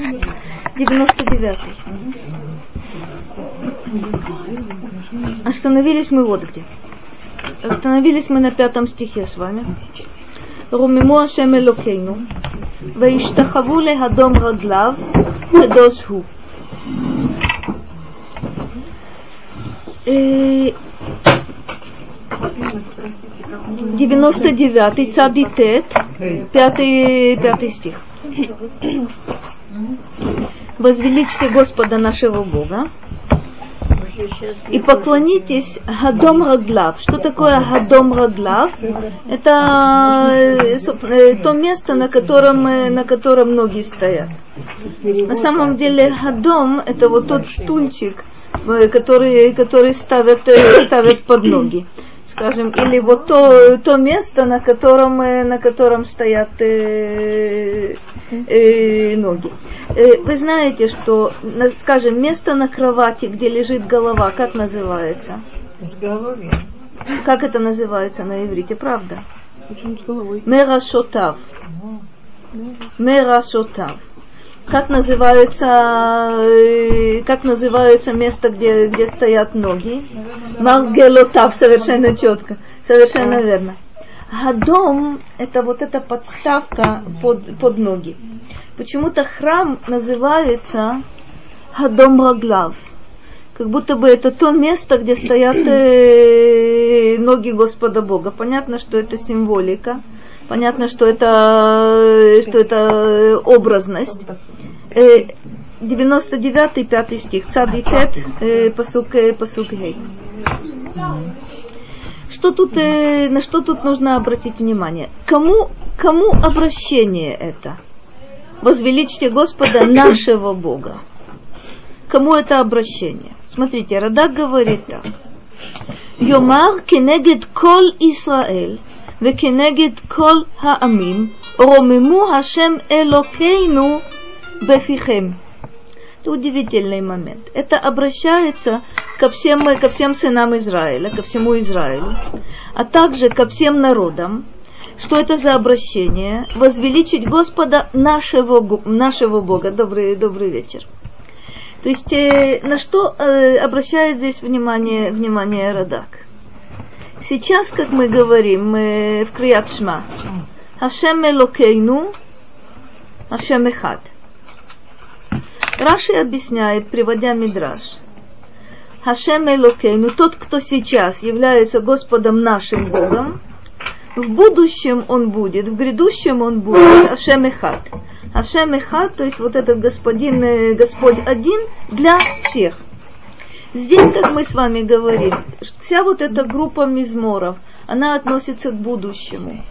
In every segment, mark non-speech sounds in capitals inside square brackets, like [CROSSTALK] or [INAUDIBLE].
99. Остановились мы вот где. Остановились мы на пятом стихе с вами. רוממו השם אלוקינו, וישתחוו להדום רגליו, קדוש הוא. 99 цадитет, пятый, пятый стих. Возвеличьте Господа нашего Бога и поклонитесь Гадом Раглав. Что такое Гадом Раглав? Это э, э, то место, на котором, э, на котором ноги стоят. На самом деле Гадом это вот тот стульчик, который, который ставят, ставят под ноги скажем, или вот то, то место, на котором, на котором стоят э, э, ноги. Э, вы знаете, что, скажем, место на кровати, где лежит голова, как называется? С головой. Как это называется на иврите, правда? Почему с головой? Мерашотав. Мерашотав как называется, э, как называется место, где, где стоят ноги? Маргелотав, совершенно четко, совершенно верно. Гадом – это вот эта подставка под, под ноги. Почему-то храм называется Гадом Раглав. Как будто бы это то место, где стоят э, ноги Господа Бога. Понятно, что это символика. Понятно, что это, что это образность. 99 5 стих. Цадитет, э, посук, э, посук гей. Что тут, э, на что тут нужно обратить внимание? Кому, кому обращение это? Возвеличьте Господа нашего Бога. Кому это обращение? Смотрите, Радак говорит так. Йомар кенегет кол Исраэль וכנגד כל העמים, רוממו השם אלוקינו בפיכם. Это удивительный момент. Это обращается ко всем, ко всем сынам Израиля, ко всему Израилю, а также ко всем народам. Что это за обращение? Возвеличить Господа нашего, нашего Бога. Добрый, добрый вечер. То есть э, на что э, обращает здесь внимание, внимание Радак? Сейчас, как мы говорим мы в Крият Шма, Хашем Элокейну, Хашем Эхад. Раши объясняет, приводя Мидраш. Хашем Элокейну, тот, кто сейчас является Господом нашим Богом, в будущем он будет, в грядущем он будет Хашем Эхад. Хашем Эхад, то есть вот этот господин, э, Господь один для всех – Здесь, как мы с вами говорим, вся вот эта группа мизморов, она относится к будущему.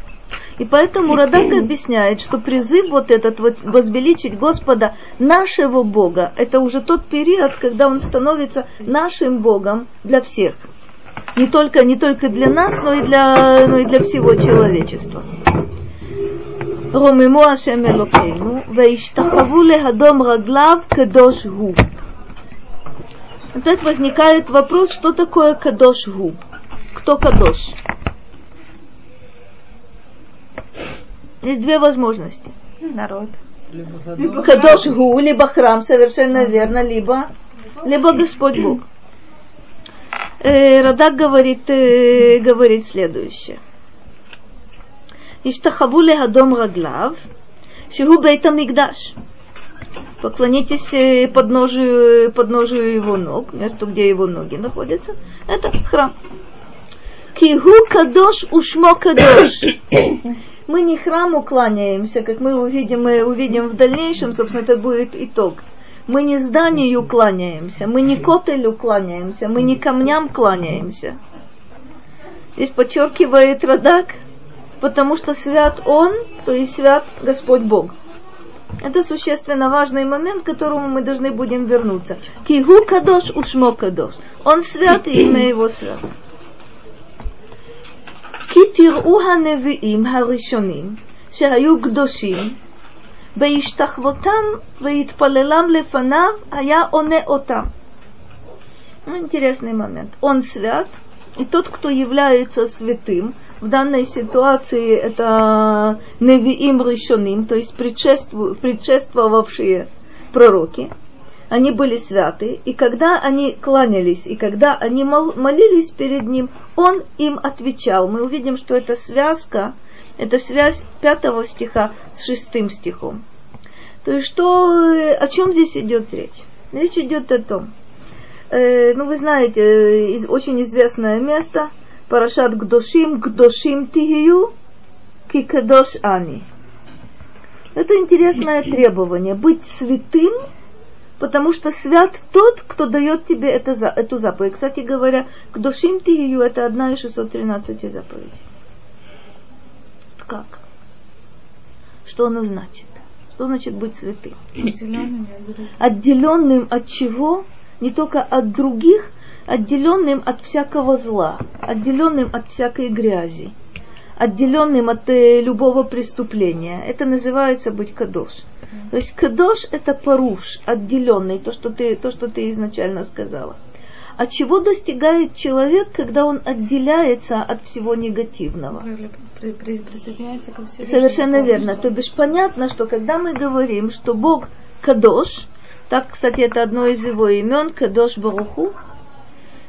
И поэтому Радак объясняет, что призыв вот этот вот возвеличить Господа нашего Бога, это уже тот период, когда он становится нашим Богом для всех. Не только, не только для нас, но и для, но и для всего человечества. רוממו השם אלוקינו, וישתחוו להדום רגליו קדוש הוא опять возникает вопрос, что такое кадош гу? Кто кадош? Есть две возможности. Народ. Кадош гу, либо храм, совершенно верно, либо, либо Господь Бог. Э, Радак говорит, э, говорит следующее. Иштахаву лехадом раглав, шигу бейта мигдаш поклонитесь э, подножию, подножию его ног, месту, где его ноги находятся, это храм. Кигу кадош ушмо кадош. Мы не храму кланяемся, как мы увидим, мы увидим в дальнейшем, собственно, это будет итог. Мы не зданию кланяемся, мы не котелю кланяемся, мы не камням кланяемся. Здесь подчеркивает Радак, потому что свят Он, то есть свят Господь Бог. Это существенно важный момент, к которому мы должны будем вернуться. Кигу кадош ушмо кадош. Он свят, и имя его свято. כי תראו הנביאים הראשונים שהיו קדושים, בהשתחוותם והתפללם לפניו, היה עונה אותם. Интересный момент. Он свят, и тот, кто является святым, в данной ситуации это невиим решеним, то есть предшествовавшие пророки, они были святы, и когда они кланялись, и когда они молились перед ним, он им отвечал. Мы увидим, что это связка, это связь пятого стиха с шестым стихом. То есть что, о чем здесь идет речь? Речь идет о том, э, ну вы знаете, э, из, очень известное место, Парашат Гдошим, Гдошим Тигию, Кикадош Ани. Это интересное требование, быть святым – потому что свят тот, кто дает тебе это, эту заповедь. Кстати говоря, к душим ты ее, это одна из 613 заповедей. Как? Что оно значит? Что значит быть святым? Отделенным от чего? Не только от других, отделенным от всякого зла, отделенным от всякой грязи, отделенным от э, любого преступления. Это называется быть кадош. То есть кадош это паруш, отделенный, то, что ты, то, что ты изначально сказала. А чего достигает человек, когда он отделяется от всего негативного? Присоединяется ко Совершенно верно. То бишь понятно, что когда мы говорим, что Бог кадош, так, кстати, это одно из его имен, кадош Баруху,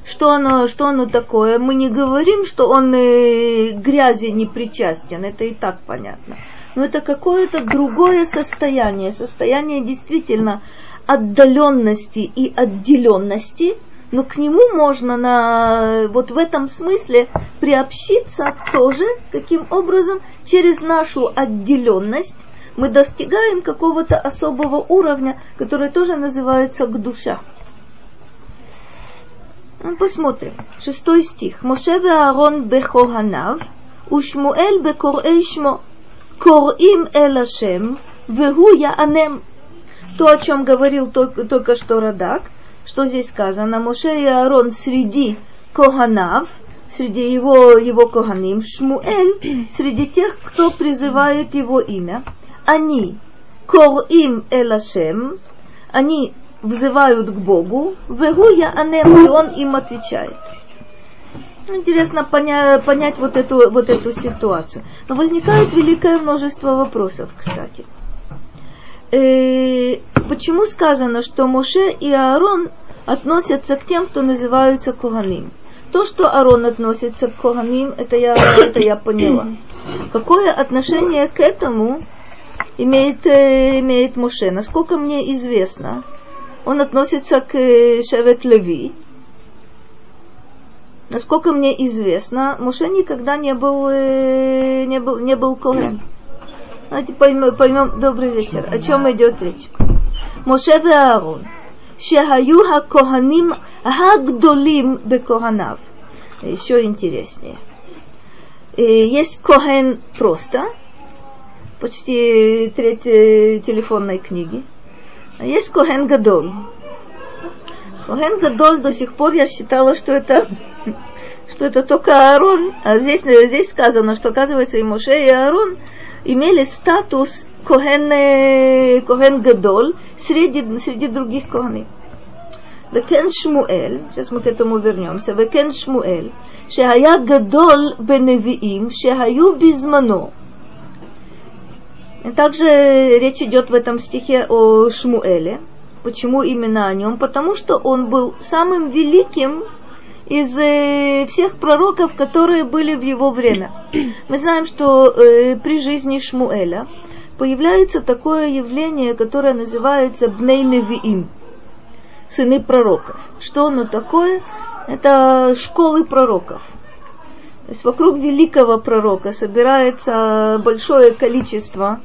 что оно, что оно такое. Мы не говорим, что он э, грязи не причастен, это и так понятно но это какое-то другое состояние, состояние действительно отдаленности и отделенности, но к нему можно на, вот в этом смысле приобщиться тоже, каким образом, через нашу отделенность мы достигаем какого-то особого уровня, который тоже называется к душа. Ну, посмотрим. Шестой стих. Моше Аарон бехоганав, ушмуэль бекорэй шмо. Корим элашем, вегу я анем. То, о чем говорил только, только что Радак, что здесь сказано, Моше и Аарон среди Коганав, среди его, его Коганим, Шмуэль, [CLEARS THROAT] среди тех, кто призывает его имя, они Корим Элашем, они взывают к Богу, я анем, и он им отвечает. Интересно понять, понять вот, эту, вот эту ситуацию. Но возникает великое множество вопросов, кстати. Э, почему сказано, что Моше и Аарон относятся к тем, кто называются Коганим? То, что Аарон относится к Коганим, это я, это я поняла. Какое отношение к этому имеет, э, имеет Моше? Насколько мне известно, он относится к э, Шевет Леви, Насколько мне известно, Муше никогда не был, э, не был, не был Коэн. Давайте поймем, поймем, добрый вечер, о чем идет речь. Моше и Аарон, שהיו הכהנים הגדולים בכהניו. Еще интереснее. Есть Коhen просто, почти треть телефонной книги. А есть Коhen Гадоль. Коhen Гадоль до сих пор я считала, что это что это только Аарон, а здесь, здесь сказано, что оказывается и Моше, и Аарон имели статус Коген, э, Коген Гадоль среди, среди других Коганим. וכן שמואל, сейчас мы к этому вернемся, וכן שמואל, שהיה גדול בנביאים שהיו בזמנו. также речь идет в этом стихе о Шмуэле. Почему именно о нем? Потому что он был самым великим из э, всех пророков, которые были в его время. Мы знаем, что э, при жизни Шмуэля появляется такое явление, которое называется Бней Невиим, сыны пророков. Что оно такое? Это школы пророков. То есть вокруг великого пророка собирается большое количество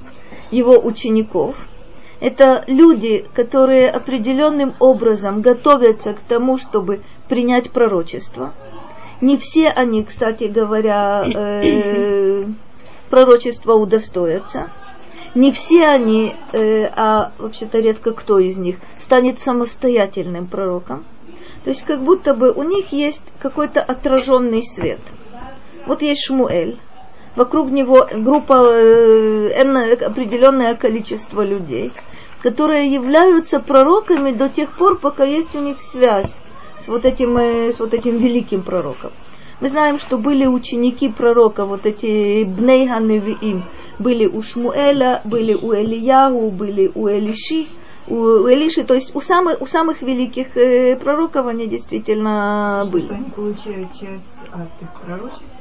его учеников – это люди, которые определенным образом готовятся к тому, чтобы принять пророчество. Не все они, кстати говоря, э, пророчества удостоятся. Не все они, э, а вообще-то редко кто из них, станет самостоятельным пророком. То есть как будто бы у них есть какой-то отраженный свет. Вот есть Шмуэль, вокруг него группа, э, определенное количество людей, которые являются пророками до тех пор, пока есть у них связь с вот этим, э, с вот этим великим пророком. Мы знаем, что были ученики пророка, вот эти Бнейханевиим, были у Шмуэля, были у Элияху, были у Элиши, у, у Элиши, то есть у самых, у самых великих э, пророков они действительно были. Они получают часть от их пророчеств?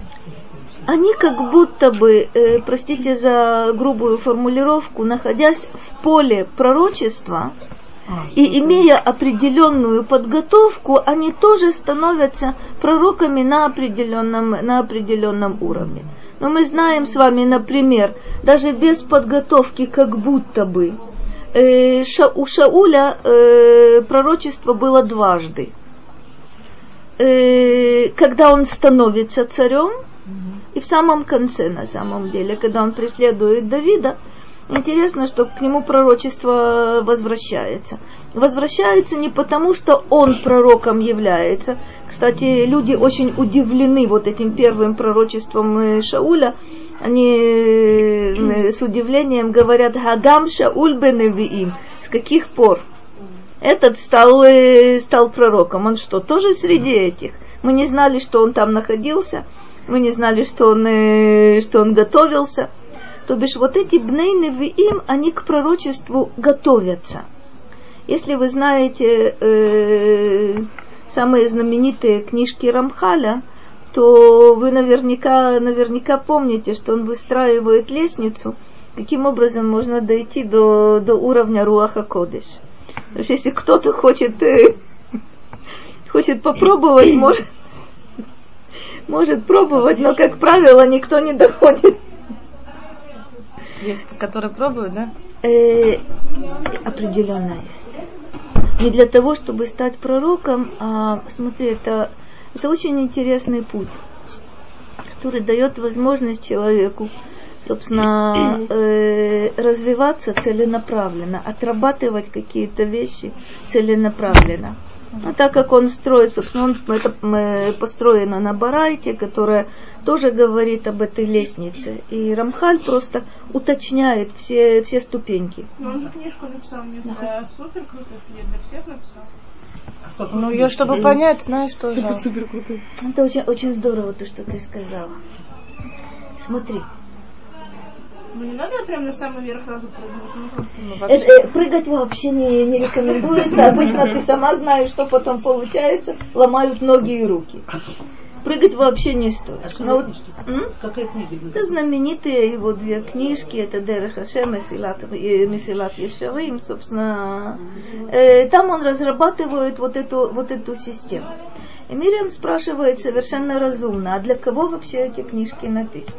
Они как будто бы, э, простите за грубую формулировку, находясь в поле пророчества, и имея определенную подготовку, они тоже становятся пророками на определенном, на определенном уровне. Но мы знаем с вами, например, даже без подготовки как будто бы, э, у Шауля э, пророчество было дважды. Когда он становится царем, и в самом конце, на самом деле, когда он преследует Давида, интересно, что к нему пророчество возвращается. Возвращается не потому, что он пророком является. Кстати, люди очень удивлены вот этим первым пророчеством э, Шауля. Они э, с удивлением говорят «Хагам Шауль бен Невиим». С каких пор? Этот стал, э, стал пророком. Он что, тоже среди этих? Мы не знали, что он там находился. Мы не знали, что он, э, что он готовился. То бишь вот эти бней невиим, они к пророчеству готовятся. Если вы знаете э, самые знаменитые книжки Рамхаля, то вы наверняка, наверняка помните, что он выстраивает лестницу, каким образом можно дойти до, до уровня Руаха Кодыш. То есть если кто-то хочет, э, [LAUGHS] хочет попробовать, может, может пробовать, но, как правило, никто не доходит. Есть, которые пробуют, да? Э, определенно есть. Не для того, чтобы стать пророком, а смотри, это, это очень интересный путь, который дает возможность человеку, собственно, э, развиваться целенаправленно, отрабатывать какие-то вещи целенаправленно. А так как он строит, собственно, он, это построено на Барайте, которая тоже говорит об этой лестнице. И Рамхаль просто уточняет все, все ступеньки. Но он же книжку написал не для супер крутых, не для всех написал. Ну, ее, чтобы понять, знаешь, тоже. Это супер. Это очень, очень здорово, то, что ты сказала. Смотри, Ну не надо прям на самый верх сразу прыгнуть. Ну, как-то. Э, э, прыгать вообще не, не рекомендуется. Обычно ты сама знаешь, что потом получается. Ломают ноги и руки. Прыгать вообще не стоит. А что Но за вот? Какая книга? Это знаменитые его две книжки, это Дерех Хашем Месилат, и Месилат Ешарим, собственно. Э, там он разрабатывает вот эту, вот эту систему. И Мириам спрашивает совершенно разумно, а для кого вообще эти книжки написаны?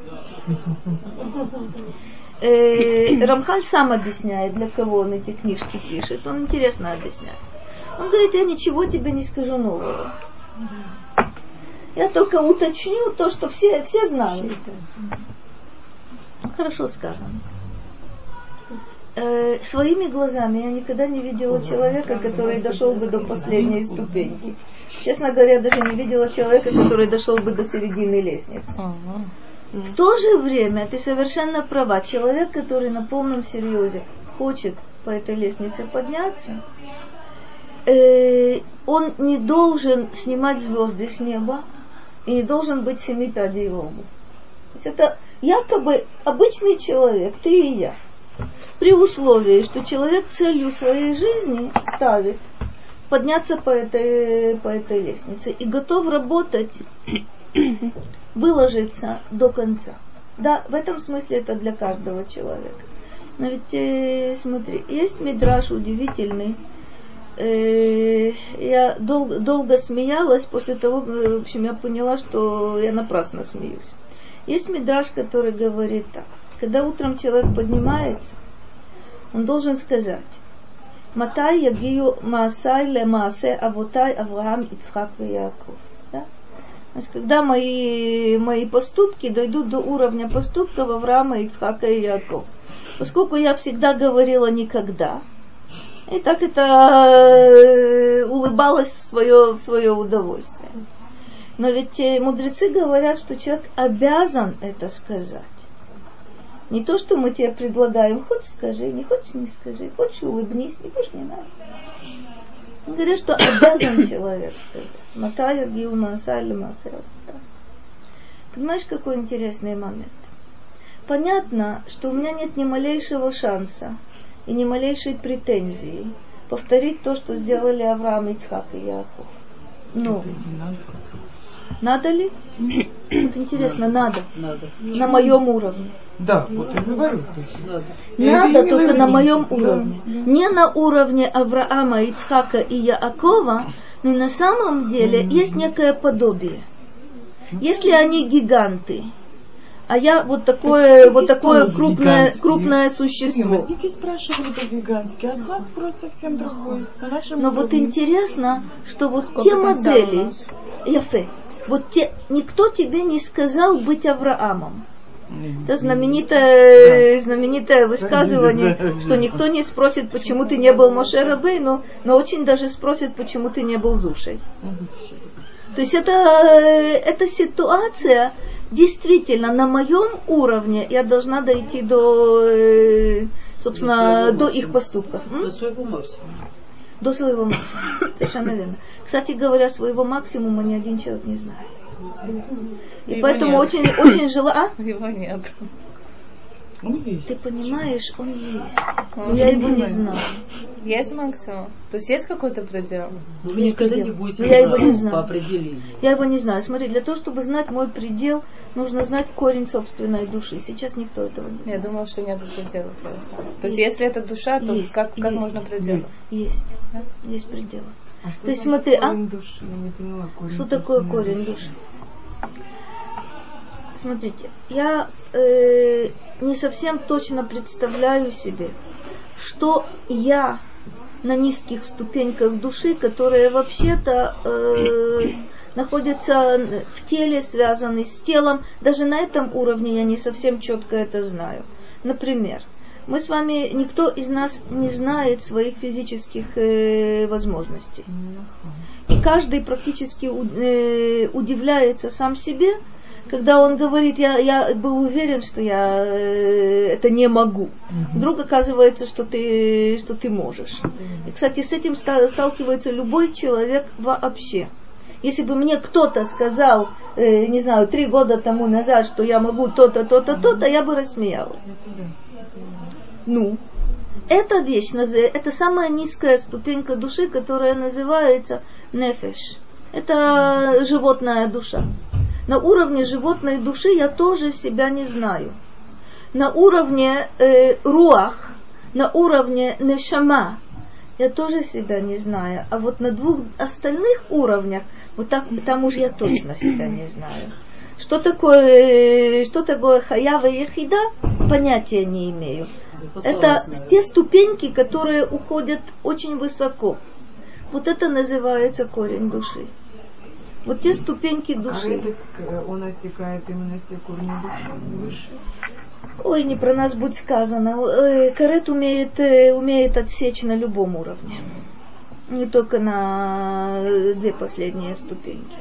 Э, Рамхаль сам объясняет, для кого он эти книжки пишет. Он интересно объясняет. Он говорит, я ничего тебе не скажу нового. Я только уточню то, что все, все знают. Хорошо сказано. Э, своими глазами я никогда не видела человека, который дошел бы до последней ступеньки. Честно говоря, даже не видела человека, который дошел бы до середины лестницы. В то же время ты совершенно права. Человек, который на полном серьезе хочет по этой лестнице подняться, э, он не должен снимать звезды с неба и не должен быть семи пядей во лбу. То есть это якобы обычный человек, ты и я. При условии, что человек целью своей жизни ставит подняться по этой, по этой лестнице и готов работать [COUGHS] выложиться до конца. Да, в этом смысле это для каждого человека. Но ведь э, смотри, есть мидраж удивительный. Э, я дол- долго смеялась после того, э, в общем, я поняла, что я напрасно смеюсь. Есть мидраж, который говорит так. Когда утром человек поднимается, он должен сказать, Матай ягию маасай ле маасе авотай Авраам, Ицхак и Яков. Да? То есть, когда мои, мои поступки дойдут до уровня поступков Авраама, Ицхака и Якова. Поскольку я всегда говорила никогда, и так это э, улыбалась в свое, в свое удовольствие. Но ведь э, мудрецы говорят, что человек обязан это сказать. Не то, что мы тебе предлагаем, хочешь скажи, не хочешь не скажи, хочешь улыбнись, не хочешь не надо. Говорят, что обязан [COUGHS] человек сказать. Матая Гилма Асайлема Понимаешь, какой интересный момент? Понятно, что у меня нет ни малейшего шанса и ни малейшей претензии повторить то, что сделали Авраам, Ицхак и Яков. Ну, надо ли? Вот интересно, надо. Надо. На моем уровне. Да, вот я говорю. Надо. Надо только на моем уровне. да. Не на уровне Авраама, Ицхака и Яакова, но на самом деле есть некое подобие. Если они гиганты, а я вот такое, вот такое крупное, крупное существо. Мастики спрашивали по гигантски, а с нас вопрос совсем другой. Нашем Но вот интересно, что вот те модели? Яфе, вот те, никто тебе не сказал быть Авраамом. Это знаменитое, знаменитое высказывание, что никто не спросит, почему ты не был Моше Рабейну, но очень даже спросит, почему ты не был Зушей. То есть это, эта ситуация действительно на моем уровне я должна дойти до, э, собственно, До до их поступков. До своего максимума. До своего максимума. [COUGHS] Совершенно верно. Кстати говоря, своего максимума ни один человек не знает. И Его поэтому нет. очень, очень жела. А? Его нет. Он есть. Ты понимаешь, он есть. Он я не его не знаю. Есть максимум? То есть есть какой-то предел? Но вы Есть никогда не предел. будете Но я его не знаю. по определению. Я его не знаю. Смотри, для того, чтобы знать мой предел, нужно знать корень собственной души. Сейчас никто этого не Я знает. думала, что нет предела просто. То есть если это душа, то Есть, как, как есть. можно предел? Есть. Да? Есть пределы. А что То есть смотри, а? души? Я не поняла, корень Что такое корень души? Смотрите, я э, не совсем точно представляю себе, что я на низких ступеньках души, которые вообще-то э, находятся в теле, связаны с телом. Даже на этом уровне я не совсем четко это знаю. Например, мы с вами, никто из нас не знает своих физических э, возможностей. И каждый практически э, удивляется сам себе, когда он говорит, я, я был уверен, что я э, это не могу. Вдруг оказывается, что ты, что ты можешь. И, кстати, с этим ста- сталкивается любой человек вообще. Если бы мне кто-то сказал, э, не знаю, три года тому назад, что я могу то-то, то-то, то-то, я бы рассмеялась. Ну, эта вещь, это самая низкая ступенька души, которая называется нефеш. Это животная душа. На уровне животной души я тоже себя не знаю. На уровне э, руах, на уровне нешама, я тоже себя не знаю. А вот на двух остальных уровнях, вот так, там уж я точно себя не знаю. Что такое, э, что такое хаява и ехида, понятия не имею. Это те ступеньки, которые уходят очень высоко. Вот это называется корень души. Вот те ступеньки А души. этот, э, он отсекает именно те корни души. Ой, не про нас будет сказано. Э, Карет умеет, э, умеет отсечь на любом уровне. Не только на две последние ступеньки.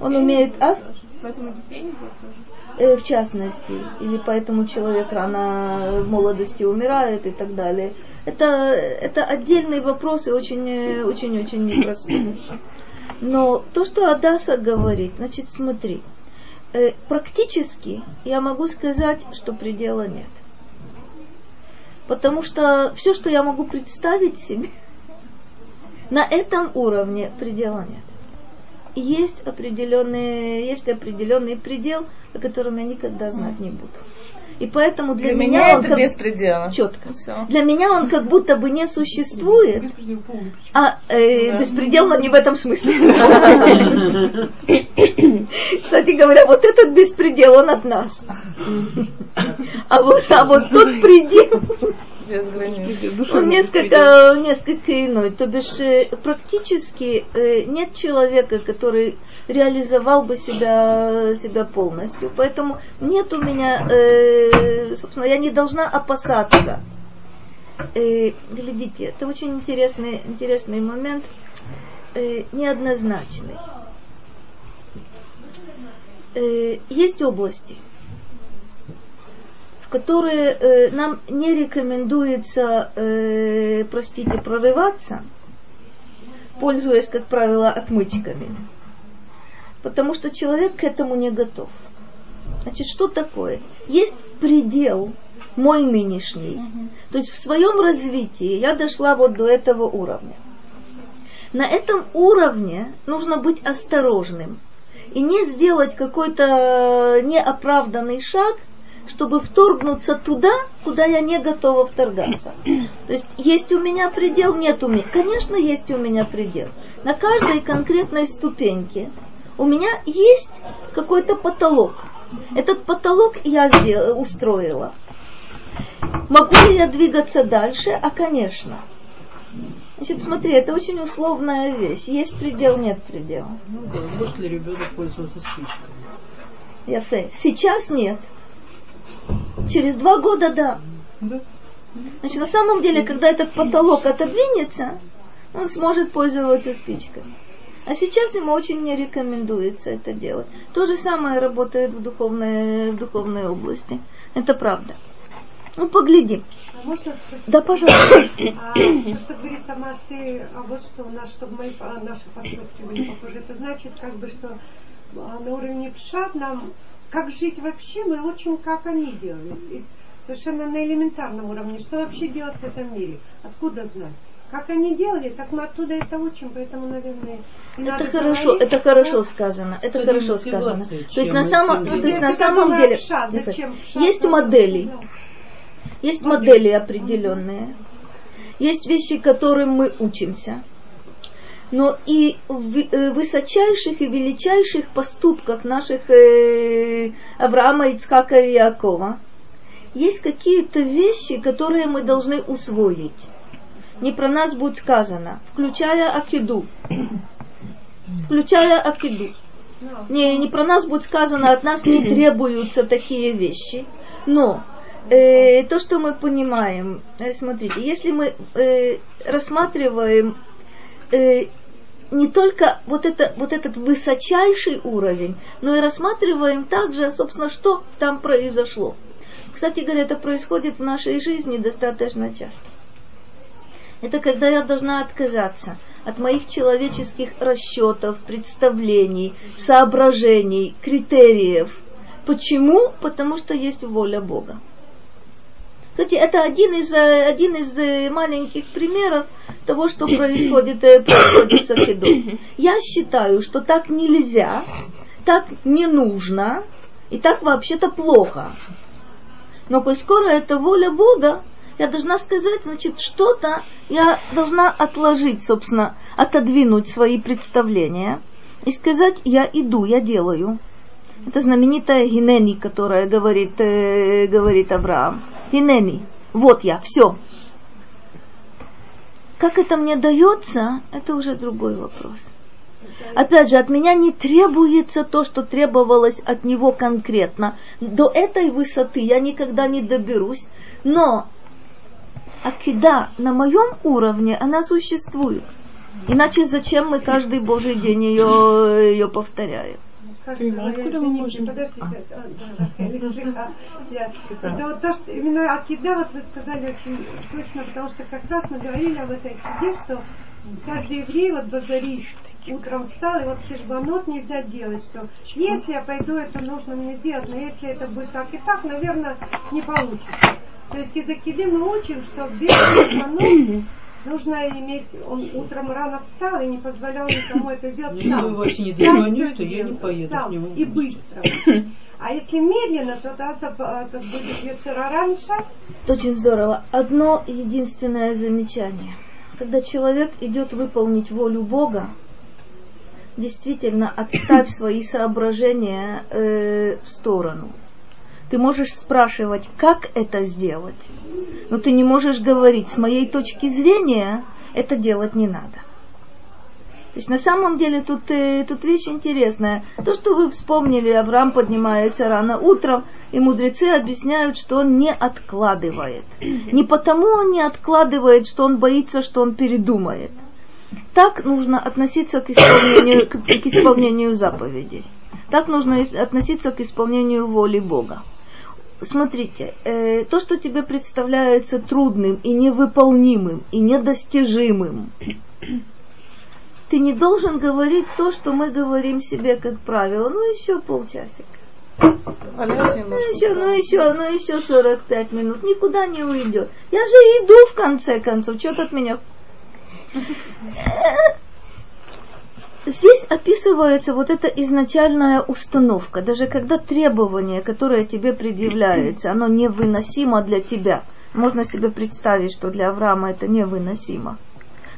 Он умеет, а? Поэтому детей не будет тоже. В частности, или поэтому человек рано в молодости умирает и так далее. Это, это отдельный вопрос и очень, э, очень-очень непростой. Но то, что Адаса говорит, значит, смотри, э, практически я могу сказать, что предела нет. Потому что все, что я могу представить себе, [LAUGHS] на этом уровне предела нет. Есть определенный, есть определенный предел, о котором я никогда знать не буду. И поэтому для, Для меня он это как- без предела. четко. Всё. Для меня он как будто бы не существует, а э, Да. беспредел, но не в этом смысле. [LAUGHS] Кстати говоря, вот этот беспредел, он от нас. А вот, а вот тот предел, Без границ. он несколько, несколько иной. То бишь, э, практически э, нет человека, который реализовал бы себя, себя полностью. Поэтому нет у меня, э, собственно, я не должна опасаться. Э, глядите, это очень интересный, интересный момент, э, неоднозначный. Э, есть области, которые э, нам не рекомендуется, э, простите, прорываться, пользуясь, как правило, отмычками. Потому что человек к этому не готов. Значит, что такое? Есть предел мой нынешний. То есть в своем развитии я дошла вот до этого уровня. На этом уровне нужно быть осторожным и не сделать какой-то неоправданный шаг, чтобы вторгнуться туда, куда я не готова вторгаться. То есть есть у меня предел, нет у меня. Конечно, есть у меня предел. На каждой конкретной ступеньке у меня есть какой-то потолок. Этот потолок я сделала, устроила. Могу ли я двигаться дальше? А, конечно. Значит, смотри, это очень условная вещь. Есть предел, нет предела. Ну да, может ли ребенок пользоваться спичками? Яфе. Сейчас нет. Через два года да. Значит, на самом деле, когда этот потолок отодвинется, он сможет пользоваться спичками. А сейчас ему очень не рекомендуется это делать. То же самое работает в духовной, в духовной области. Это правда. Ну, поглядим. А можно спросить? Да, пожалуйста. А, то, что говорится о массе, а вот что у нас, чтобы мои, а, наши поступки были похожи, это значит, как бы, что а, на уровне пшат нам, как жить вообще, мы учим, как они делали. И совершенно на элементарном уровне. Что вообще делать в этом мире? Откуда знать? Как они делали, так мы оттуда это учим, поэтому, наверное, и Это надо хорошо, говорить, это хорошо ну, сказано. Это хорошо сказано. То есть на самом, то есть на самом деле пшат, зачем пшат? есть Ну, модели, да. есть модели определенные, есть вещи, которым мы учимся. Но и в э, высочайших и величайших поступках наших э, Авраама, Ицхака и Якова есть какие-то вещи, которые мы должны усвоить. Не про нас будет сказано, включая Акиду. Включая Акиду. Не, не про нас будет сказано, от нас не требуются такие вещи. Но э, то, что мы понимаем, э, смотрите, если мы э, рассматриваем не только вот, это, вот этот высочайший уровень, но и рассматриваем также, собственно, что там произошло. Кстати говоря, это происходит в нашей жизни достаточно часто. Это когда я должна отказаться от моих человеческих расчетов, представлений, соображений, критериев. Почему? Потому что есть воля Бога. Кстати, это один из, э, один из э, маленьких примеров того, что [COUGHS] происходит, э, происходит с Акидой. [COUGHS] Я считаю, что так нельзя, так не нужно, и так вообще-то плохо. Но коль скоро это воля Бога, я должна сказать, значит, что-то я должна отложить, собственно, отодвинуть свои представления и сказать, я иду, я делаю. Это знаменитая Гинени, которая говорит, э, говорит Авраам. Гинени, вот я, все. Как это мне дается, это уже другой вопрос. Опять же, от меня не требуется то, что требовалось от него конкретно. До этой высоты я никогда не доберусь, но акида на моем уровне, она существует. Иначе зачем мы каждый божий день ее, ее повторяем? Я, откуда мы можем? Подождите, А. да, вот то, что именно акида, вот вы сказали очень точно, потому что как раз мы говорили об этой акиде, что каждый еврей вот базарит, утром встал, и вот хешбанот нельзя делать, что если я пойду, это нужно мне сделать, но если это будет так и так, наверное, не получится. То есть из акиды мы учим, что без хешбанот [CLEARS THROAT] [CLEARS THROAT] нужно иметь, он утром рано встал и не позволял никому это сделать Если сам. вы вообще не Сам всё что я не поеду сам. И быстро. А если медленно, то да, зап- это будет Ецерара мешать. Очень здорово. Одно единственное замечание. Когда человек идет выполнить волю Бога, действительно отставь свои соображения э, в сторону. Ты можешь спрашивать, как это сделать, но ты не можешь говорить, с моей точки зрения, это делать не надо. То есть на самом деле тут, э, тут вещь интересная. То, что вы вспомнили, Авраам поднимается рано утром, и мудрецы объясняют, что он не откладывает. Не потому он не откладывает, что он боится, что он передумает. Так нужно относиться к исполнению, к, к исполнению заповедей. Так нужно относиться к исполнению воли Бога. Смотрите, э, то, что тебе представляется трудным и невыполнимым, и недостижимым, ты не должен говорить то, что мы говорим себе, как правило, ну еще полчасика. Валяюсь Ну еще, ну еще, ну еще 45 минут. Никуда не уйдет. Я же иду в конце концов. Что ты от меня? Здесь описывается вот эта изначальная установка. Даже когда требование, которое тебе предъявляется, оно невыносимо для тебя. Можно себе представить, что для Авраама это невыносимо.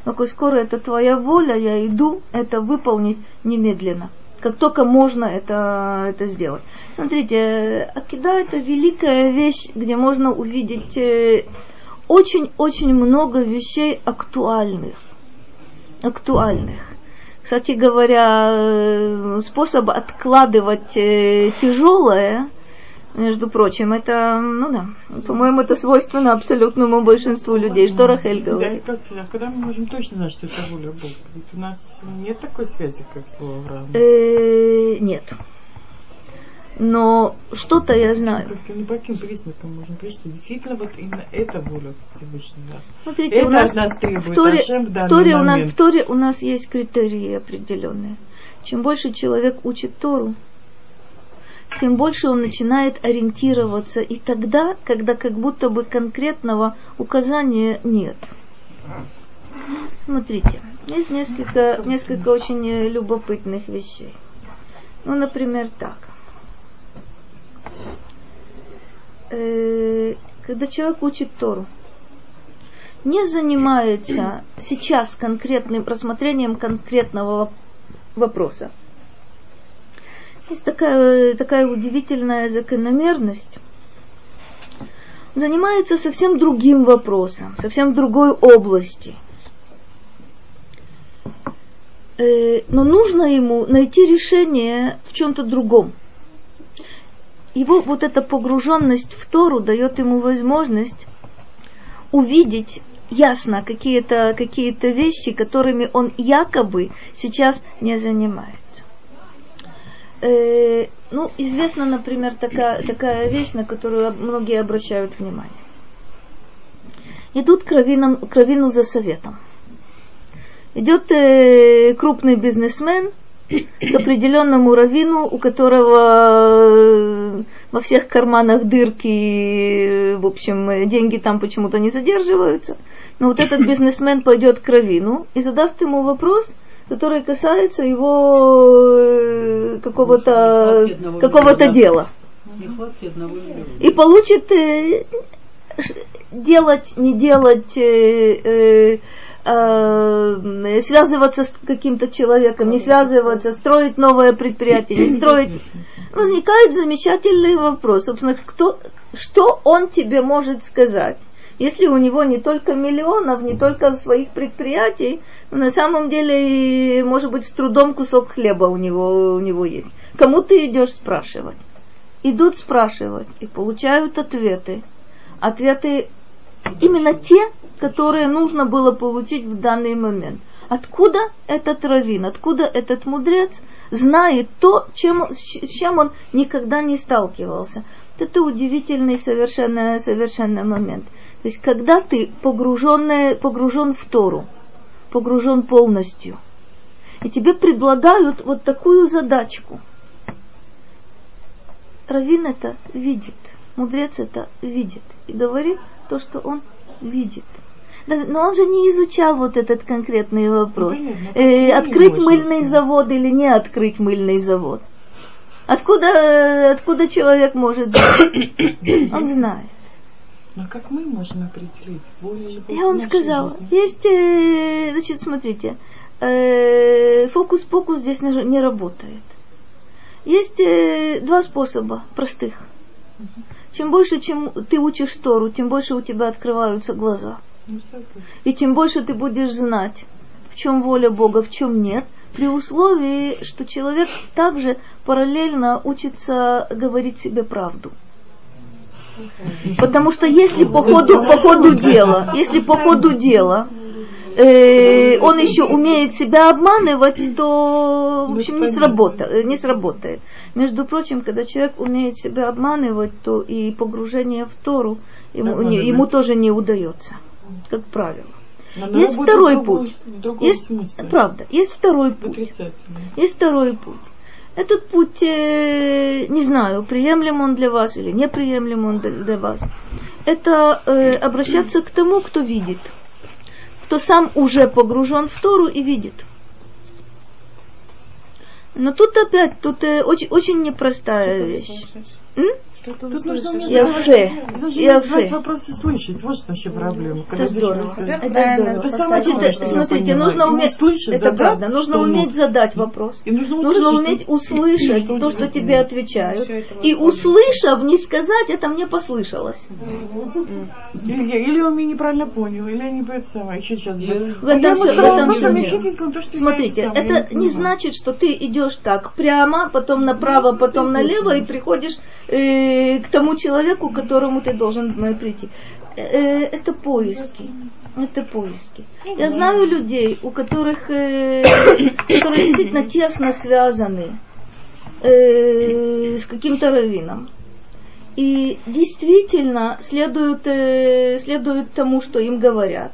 Но коль скоро это твоя воля, я иду это выполнить немедленно. Как только можно это, это сделать. Смотрите, Акида это великая вещь, где можно увидеть э, очень-очень много вещей актуальных. Актуальных. Кстати говоря, э, способ откладывать э, тяжелое, между прочим, это, ну да, по-моему, это свойственно абсолютному большинству людей. Что Рахель говорит? хотела сказать, а когда мы можем точно знать, что это воля Бога? Ведь у нас нет такой связи, как слово Авраама. Э, нет. Но что-то я знаю. Как-то не по каким признакам можем говорить, что действительно вот именно это воля Всевышнего. Смотрите, Это у нас от нас в требует Торе, Ашем в в Торе у нас, в Торе у нас есть критерии определенные. Чем больше человек учит Тору, тем больше он начинает ориентироваться и тогда, когда как будто бы конкретного указания нет. Смотрите, есть несколько, несколько очень любопытных вещей. Ну, например, так. Э, Когда человек учит Тору, не занимается сейчас конкретным рассмотрением конкретного вопроса. Есть такая, такая удивительная закономерность. Занимается совсем другим вопросом, совсем другой области. Э, Но нужно ему найти решение в чем-то другом. Его вот эта погруженность в Тору дает ему возможность увидеть ясно какие-то какие вещи, которыми он якобы сейчас не занимается. Э, ну, известна, например, такая, такая вещь, на которую многие обращают внимание. Идут к раввинам- к раввину за советом. Идет э, крупный бизнесмен к определенному раввину, у которого э, во всех карманах дырки, в общем, деньги там почему-то не задерживаются. Но вот этот бизнесмен пойдет к раввину и задаст ему вопрос, который касается его э, какого-то какого-то дела. И получит э, делать, не делать, э, связываться с каким-то человеком, не связываться, строить новое предприятие, не строить. Возникает замечательный вопрос, собственно, кто, что он тебе может сказать? Если у него не только миллионов, не только своих предприятий, на самом деле, может быть, с трудом кусок хлеба у него, у него есть. Кому ты идешь спрашивать? Идут спрашивать и получают ответы. Ответы именно те, которые нужно было получить в данный момент. Откуда этот раввин, откуда этот мудрец знает то, чем, с чем он никогда не сталкивался. Это удивительный совершенно, совершенно момент. То есть, когда ты погружен в Тору, погружен полностью, и тебе предлагают вот такую задачку. Равин это видит, мудрец это видит и говорит то, что он видит. Да, Но он же не изучал вот этот конкретный вопрос. Понятно, Э, открыть мыльный завод или не открыть мыльный завод. Откуда, откуда человек может знать? Он знает. Но как мы можем определить или Я вам сказала, жизни? есть, э, значит, смотрите, э, фокус-покус здесь не, не работает. Есть э, два способа простых. Чем больше, чем ты учишь Тору, тем больше у тебя открываются глаза. И тем больше ты будешь знать, в чем воля Бога, в чем нет, при условии, что человек также параллельно учится говорить себе правду. Потому что если по ходу, по ходу дела, если по ходу дела э, он еще умеет себя обманывать, то в общем не, сработа- не сработает. Между прочим, когда человек умеет себя обманывать, то и погружение в Тору ему, ему тоже не удается, как правило. Но Есть второй путь. Есть, правда, есть второй путь. Есть второй путь. Этот путь, э, не знаю, приемлем он для вас или неприемлем он для, для вас. Это э, обращаться к тому, кто видит, кто сам уже погружен в Тору и видит. Но тут опять, тут э, очень, очень непростая вещь. М? Что ты Тут нужно уметь Яфе. Нужно Яфе. задать вопрос и слышать. Вот что вообще проблема. Это здорово. Это здорово. Это Значит, что вопрос. я смотрите, нужно уметь, услышать, это задать, правда, нужно уметь ну, задать вопрос. И нужно Нужно уметь услышать то, что тебе отвечают. И услышав, не сказать, это мне послышалось. Или, я- или он меня неправильно понял, или я не это самое, еще сейчас. В этом я этом я Смотрите, это я это не значит, что ты идешь так прямо, потом направо, потом налево и приходишь э, к тому человеку, к которому ты должен э, прийти. Э, э, это поиски. Это поиски. Я знаю людей, у которых, э, [COUGHS] которые действительно тесно связаны э, с каким-то раввином. И действительно следуют, э, следуют тому, что им говорят.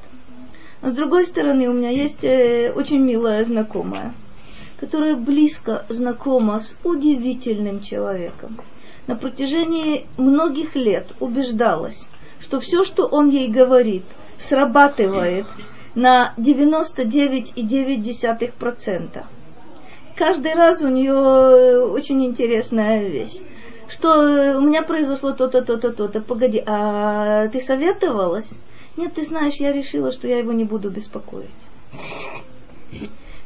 Но с другой стороны, у меня есть э, очень милая знакомая, которая близко знакома с удивительным человеком. На протяжении многих лет убеждалась, что все, что он ей говорит, срабатывает на 99,9%. Каждый раз у нее э, очень интересная вещь. Что э, у меня произошло то-то, то-то, то-то. Погоди, а ты советовалась? Нет, ты знаешь, я решила, что я его не буду беспокоить.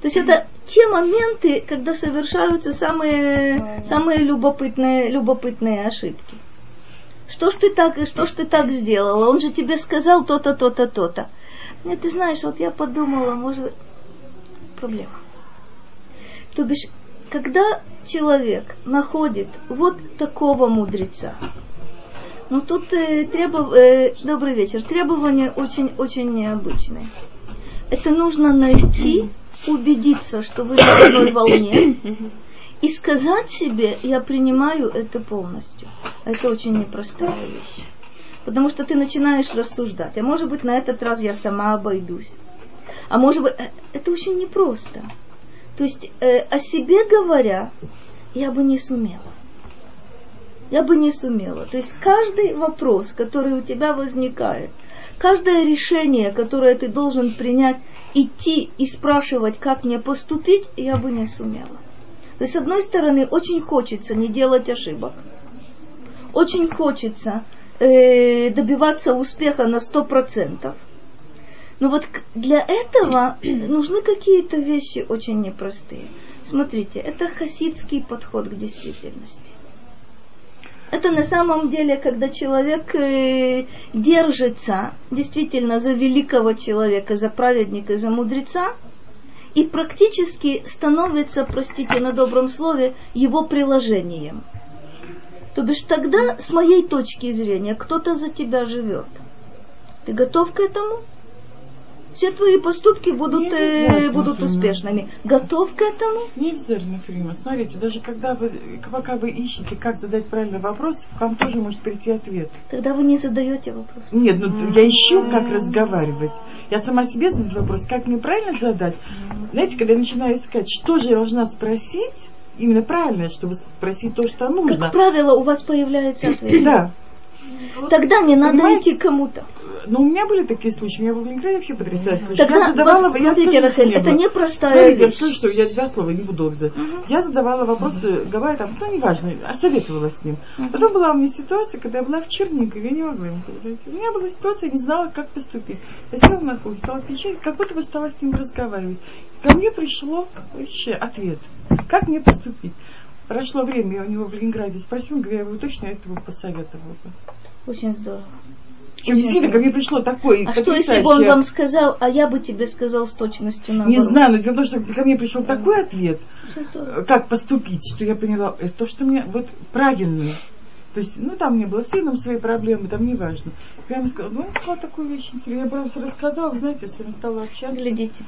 То есть это те моменты, когда совершаются самые, самые любопытные, любопытные ошибки. Что ж ты так, что ж ты так сделала? Он же тебе сказал то-то, то-то, то-то. Нет, ты знаешь, вот я подумала, может, проблема. То бишь, когда человек находит вот такого мудреца, ну тут э, требов... э, добрый вечер, требования очень-очень необычные. Это нужно найти, убедиться, что вы на одной волне, и сказать себе, я принимаю это полностью. Это очень непростая вещь. Потому что ты начинаешь рассуждать. А может быть, на этот раз я сама обойдусь. А может быть, э, это очень непросто. То есть э, о себе говоря, я бы не сумела. Я бы не сумела. То есть каждый вопрос, который у тебя возникает, каждое решение, которое ты должен принять, идти и спрашивать, как мне поступить, я бы не сумела. То есть, с одной стороны, очень хочется не делать ошибок. Очень хочется э, добиваться успеха на сто процентов. Но вот для этого [CLEARS THROAT] нужны какие-то вещи очень непростые. Смотрите, это хасидский подход к действительности. Это на самом деле, когда человек э, держится действительно за великого человека, за праведника, за мудреца, и практически становится, простите на добром слове, его приложением. То бишь тогда, с моей точки зрения, кто-то за тебя живет. Ты готов к этому? Все твои поступки будут, э, будут успешными. Готов к этому? Не обязательно, Фрима. Смотрите, даже когда вы, пока вы ищете, как задать правильный вопрос, к вам тоже может прийти ответ. Тогда вы не задаете вопрос. Нет, ну я ищу, как разговаривать. Я сама себе задаю вопрос, как мне правильно задать. Знаете, когда я начинаю искать, что же я должна спросить, именно правильно, чтобы спросить то, что нужно. Как правило, у вас появляется [CLEARS THROAT] ответ. Да. Тогда не надо Понимаете? идти кому-то. Но у меня были такие случаи, у меня был в Ленинграде вообще потрясающий случай. Тогда, я задавала, вас- я смотрите, Рахель, это непростая Смотрите, я вещь. скажу, что я два слова не буду задать. Я задавала вопросы, говоря там, ну, неважно, а советовала с ним. Потом была у меня ситуация, когда я была в Чернигове, я не могла ему сказать. У меня была ситуация, я не знала, как поступить. Я села на кухне, стала печать, как будто бы стала с ним разговаривать. Ко мне пришло вообще ответ, как мне поступить. Прошло время, я у него в Ленинграде спросила, говорю, я его точно этого посоветовала бы. Очень здорово. Причем действительно, ко мне пришло такое А что, если бы он вам сказал, а я бы тебе сказал с точностью наоборот? Не знаю, но дело в том, что ко мне пришел такой ответ, как поступить, что я поняла, это то, что мне вот правильно. То есть, ну, там не было с сыном свои проблемы, там не важно. Я ему сказала, ну, он сказал такую вещь интересную. Я прям все рассказала, знаете, я с вами стала общаться. Глядите.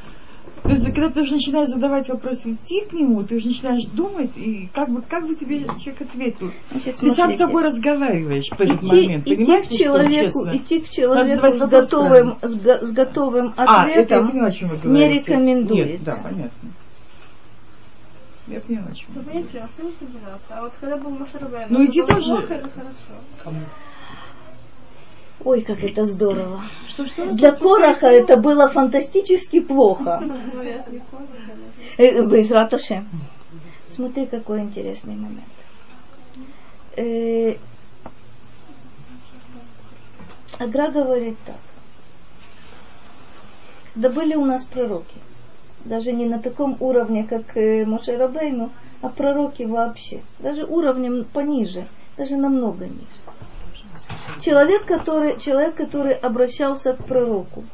То есть, когда ты уже начинаешь задавать вопросы, идти к нему, ты уже начинаешь думать, и как бы, как бы тебе человек ответил. Значит, Ты сам с собой разговариваешь в этот идти, момент, идти понимаете, к человеку, идти к человеку с готовым, с, го- с готовым А, это я ответом поняла, о чем вы не рекомендуется. Нет, да, понятно. Я поняла, что. Ну, понятно, слушайте, пожалуйста. А вот когда был Машарабен, Ну, иди тоже. хорошо? Кому? Ой, как это здорово. Что, что? Для Короха это было фантастически плохо. Конечно. Э. Смотри, какой интересный момент. Э, Агра говорит так. Да были у нас пророки. Даже не на таком уровне, как э, Моше Рабейну, а пророки вообще. Даже уровнем пониже, даже намного ниже. Человек, который, человек, который обращался к пророку,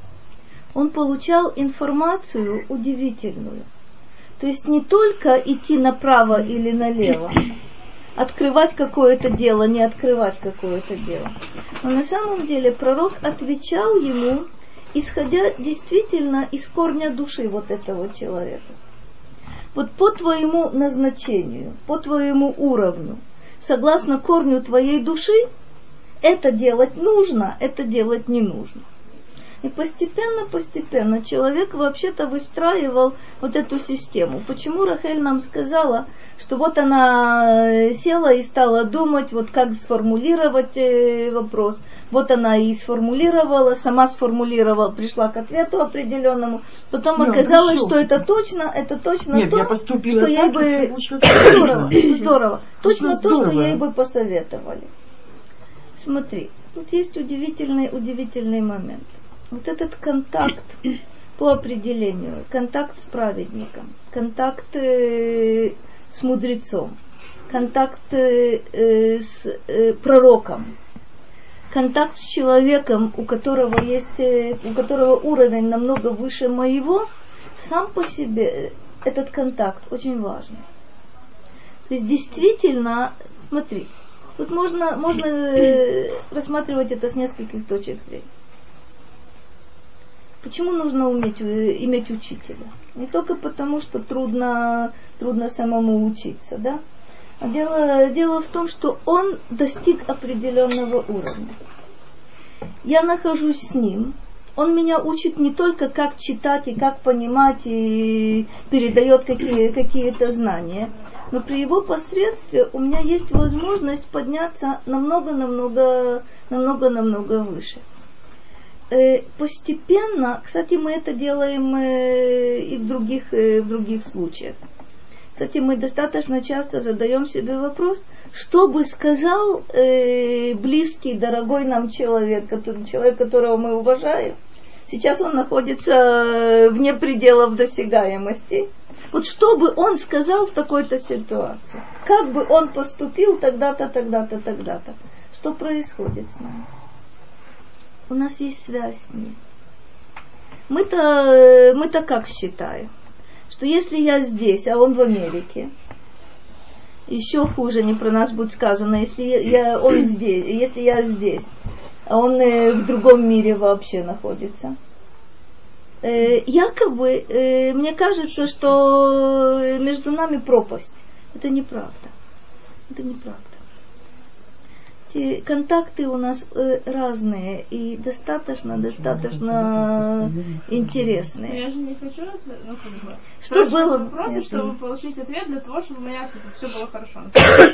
он получал информацию удивительную. То есть не только идти направо или налево, открывать какое-то дело, не открывать какое-то дело. Но на самом деле пророк отвечал ему, исходя действительно из корня души вот этого человека. Вот по твоему назначению, по твоему уровню, согласно корню твоей души, это делать нужно, это делать не нужно. И постепенно, постепенно человек вообще-то выстраивал вот эту систему. Почему Рахель нам сказала, что вот она э, села и стала думать, вот как сформулировать э, вопрос. Вот она и сформулировала, сама сформулировала, пришла к ответу определенному. Потом Ну, оказалось, хорошо. что это точно, это точно Нет, то, я что ей так, бы и получилось [COUGHS] здорово, здорово. Точно то, что ей бы посоветовали. Смотри, тут есть удивительный, удивительный момент. Вот этот контакт по определению, контакт с праведником, контакт э, с мудрецом, контакт э, э, с э, пророком, контакт с человеком, у которого есть, э, у которого уровень намного выше моего, сам по себе этот контакт очень важный. То есть действительно, смотри, тут можно, можно э, рассматривать это с нескольких точек зрения. Почему нужно уметь, э, иметь учителя? Не только потому, что трудно, трудно самому учиться, да? А дело, дело в том, что он достиг определенного уровня. Я нахожусь с ним, он меня учит не только как читать и как понимать и передает какие, какие-то знания, но при его посредстве у меня есть возможность подняться намного-намного, намного-намного выше. Э, Постепенно, кстати, мы это делаем э, и в других, э, в других случаях. Кстати, мы достаточно часто задаем себе вопрос, что бы сказал э, близкий, дорогой нам человек, который, человек, которого мы уважаем. Сейчас он находится вне пределов досягаемости. Вот что бы он сказал в такой-то ситуации? Как бы он поступил тогда-то, тогда-то, тогда-то? Что происходит с нами? У нас есть связь с ним. Мы-то, э, мы-то как считаем? Что если я здесь, а он в Америке, еще хуже не про нас будет сказано, если я, он здесь, если я здесь, а он э, в другом мире вообще находится. Э, якобы, э, мне кажется, что между нами пропасть. Это неправда. Это неправда. Контакты у нас э, разные и достаточно, достаточно Но интересные. я же не хочу, ну, как бы, Что было? вопросы, Нет, чтобы нет. получить ответ для того, чтобы у меня, типа, все было хорошо.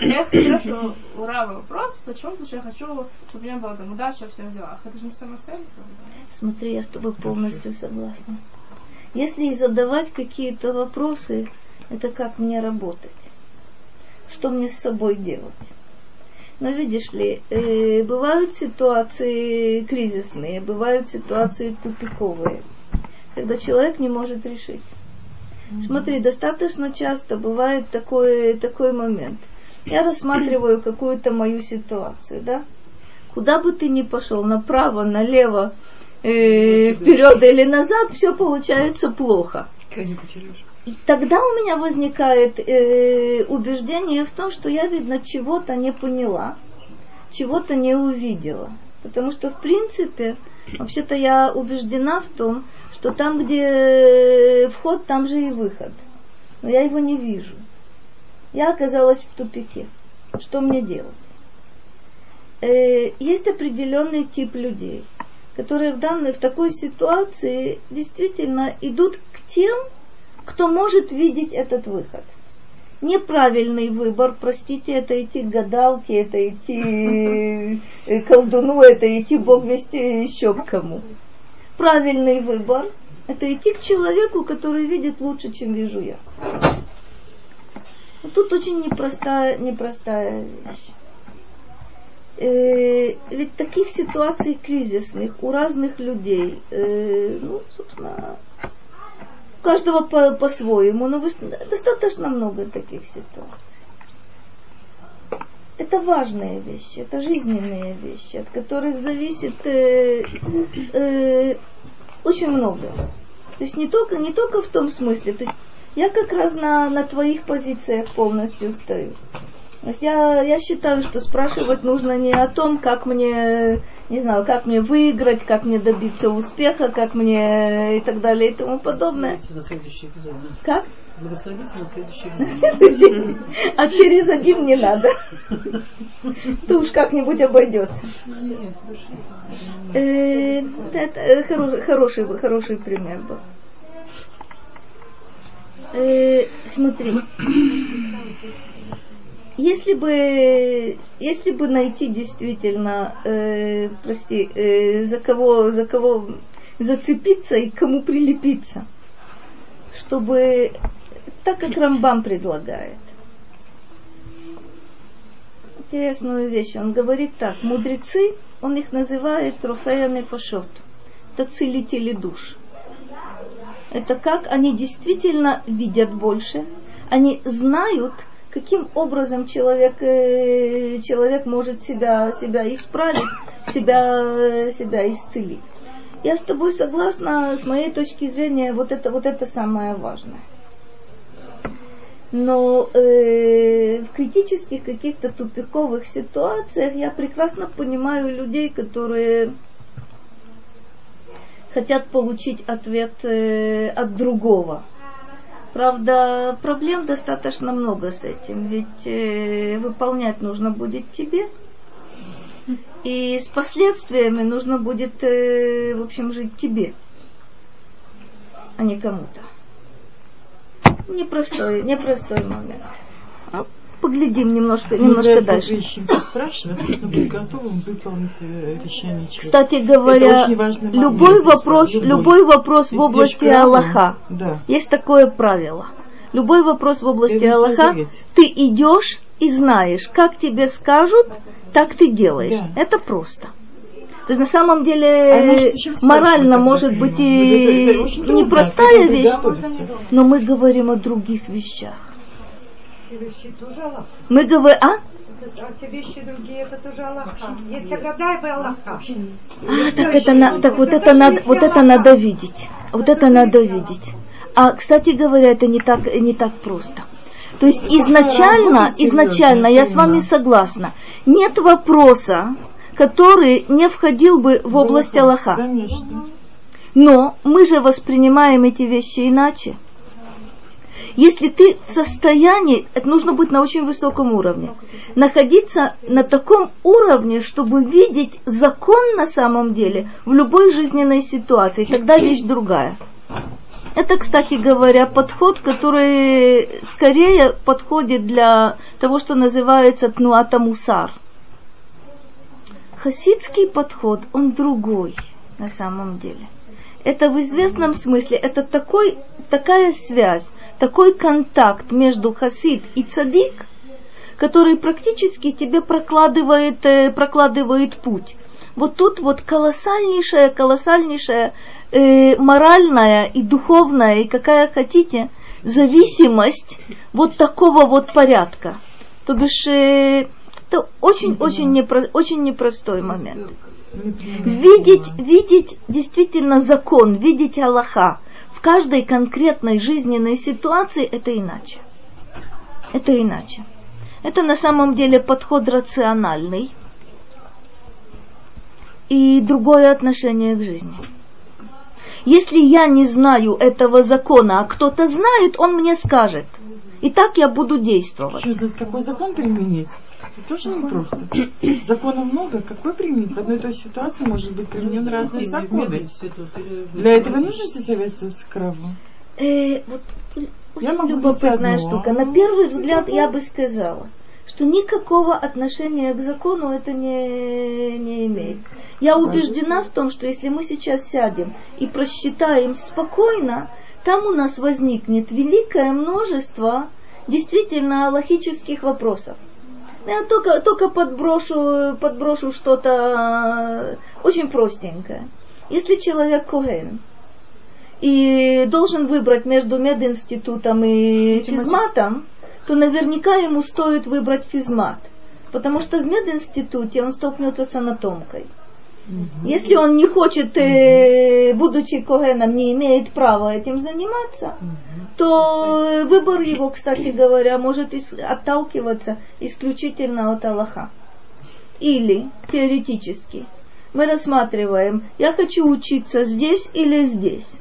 Я спрашиваю у Равы вопрос, почему? Потому что я хочу, чтобы у меня была там удача во всех делах. Это же не самоцель. как бы. Смотри, я с тобой полностью согласна. Если и задавать какие-то вопросы, это как мне работать? Что мне с собой делать? Но видишь ли, э, бывают ситуации кризисные, бывают ситуации тупиковые, когда человек не может решить. Смотри, достаточно часто бывает такой, такой момент. Я рассматриваю какую-то мою ситуацию, да? Куда бы ты ни пошел, направо, налево, э, вперед или назад, все получается плохо. И тогда у меня возникает э, убеждение в том, что я, видно, чего-то не поняла, чего-то не увидела. Потому что, в принципе, вообще-то я убеждена в том, что там, где вход, там же и выход. Но я его не вижу. Я оказалась в тупике. Что мне делать? Э, есть определенный тип людей, которые в данной, в такой ситуации действительно идут к тем, кто может видеть этот выход. Неправильный выбор, простите, это идти к гадалке, это идти э, колдуну, это идти бог вести еще к кому. Правильный выбор – это идти к человеку, который видит лучше, чем вижу я. Тут очень непростая, непростая вещь. Э, ведь таких ситуаций кризисных у разных людей, э, ну, собственно, каждого по- по-своему, но достаточно много таких ситуаций. Это важные вещи, это жизненные вещи, от которых зависит э, э, очень много. То есть не только, не только в том смысле, то есть я как раз на, на твоих позициях полностью стою. Я, я считаю, что спрашивать нужно не о том, как мне, не знаю, как мне выиграть, как мне добиться успеха, как мне и так далее и тому подобное. На следующий экзамен. Как? Благословите на следующий экзамен. А через один не надо. То уж как-нибудь обойдется. Э, Это хороший, хороший, хороший пример был. Э, Смотри, если бы, если бы найти действительно, э, прости, э, за кого, за кого зацепиться и кому прилепиться, чтобы так как Рамбам предлагает. Интересную вещь. Он говорит так, мудрецы, он их называет трофеями фашот. Это целители душ. Это как они действительно видят больше, они знают, каким образом человек, э, человек может себя, себя исправить, себя, себя исцелить. Я с тобой согласна, с моей точки зрения, вот это, вот это самое важное. Но э, в критических каких-то тупиковых ситуациях я прекрасно понимаю людей, которые хотят получить ответ э, от другого. Правда, проблем достаточно много с этим, ведь э, выполнять нужно будет тебе, и с последствиями нужно будет, э, в общем, жить тебе, а не кому-то. Непростой, непростой момент. Поглядим немножко, немножко Является дальше. страшно, нужно быть готовым выполнить э, обещание человека. Кстати говоря, любой вопрос, любой. вопрос в области Аллаха. Да. Есть такое правило. Любой вопрос в области Это Аллаха, ты идешь и знаешь, как тебе скажут, так ты делаешь. Да. Это просто. То есть на самом деле А морально может быть и непростая вещь, но мы говорим о других вещах. Вещи тоже Аллах. Мы говорим, а? А те вещи другие, это тоже Аллаха. Есть Агадай бы Аллаха. А, так это на, так вот это надо, вот это надо видеть, вот это надо видеть. А, кстати говоря, это не так, не так просто. То есть изначально, изначально, я с вами согласна, нет вопроса, который не входил бы в область Аллаха. Но мы же воспринимаем эти вещи иначе. Если ты в состоянии, это нужно быть на очень высоком уровне, находиться на таком уровне, чтобы видеть закон на самом деле в любой жизненной ситуации, тогда вещь другая. Это, кстати говоря, подход, который скорее подходит для того, что называется тнуата мусар. Хасидский подход, он другой на самом деле. Это в известном смысле, это такой, такая связь, такой контакт между хасид и цадик, который практически тебе прокладывает, э, прокладывает путь. Вот тут вот колоссальнейшая, колоссальнейшая э, моральная и духовная, и какая хотите, зависимость вот такого вот порядка. То бишь, э, это очень-очень непро, очень непростой момент. Видеть, видеть действительно закон, видеть Аллаха каждой конкретной жизненной ситуации, это иначе. Это иначе. Это на самом деле подход рациональный и другое отношение к жизни. Если я не знаю этого закона, а кто-то знает, он мне скажет. И так я буду действовать. Что это, какой закон применить? Это тоже непросто. Законов много, какой применить? В одной и той ситуации может быть применен разные законы. Для этого нужно советоваться с кровом. Э, вот Я очень могу любопытная штука. На первый взгляд я бы сказала, что никакого отношения к закону это не, не имеет. Я убеждена в том, что если мы сейчас сядем и просчитаем спокойно, там у нас возникнет великое множество действительно логических вопросов. Я только, только подброшу, подброшу что-то э, очень простенькое. Если человек Коген и должен выбрать между мединститутом и физматом, то наверняка ему стоит выбрать физмат. Потому что в мединституте он столкнется с анатомкой. Если он не хочет, э, будучи Когеном, не имеет права этим заниматься, то э, выбор его, кстати говоря, может ис- отталкиваться исключительно от Аллаха. Или, теоретически, мы рассматриваем, я хочу учиться здесь или здесь.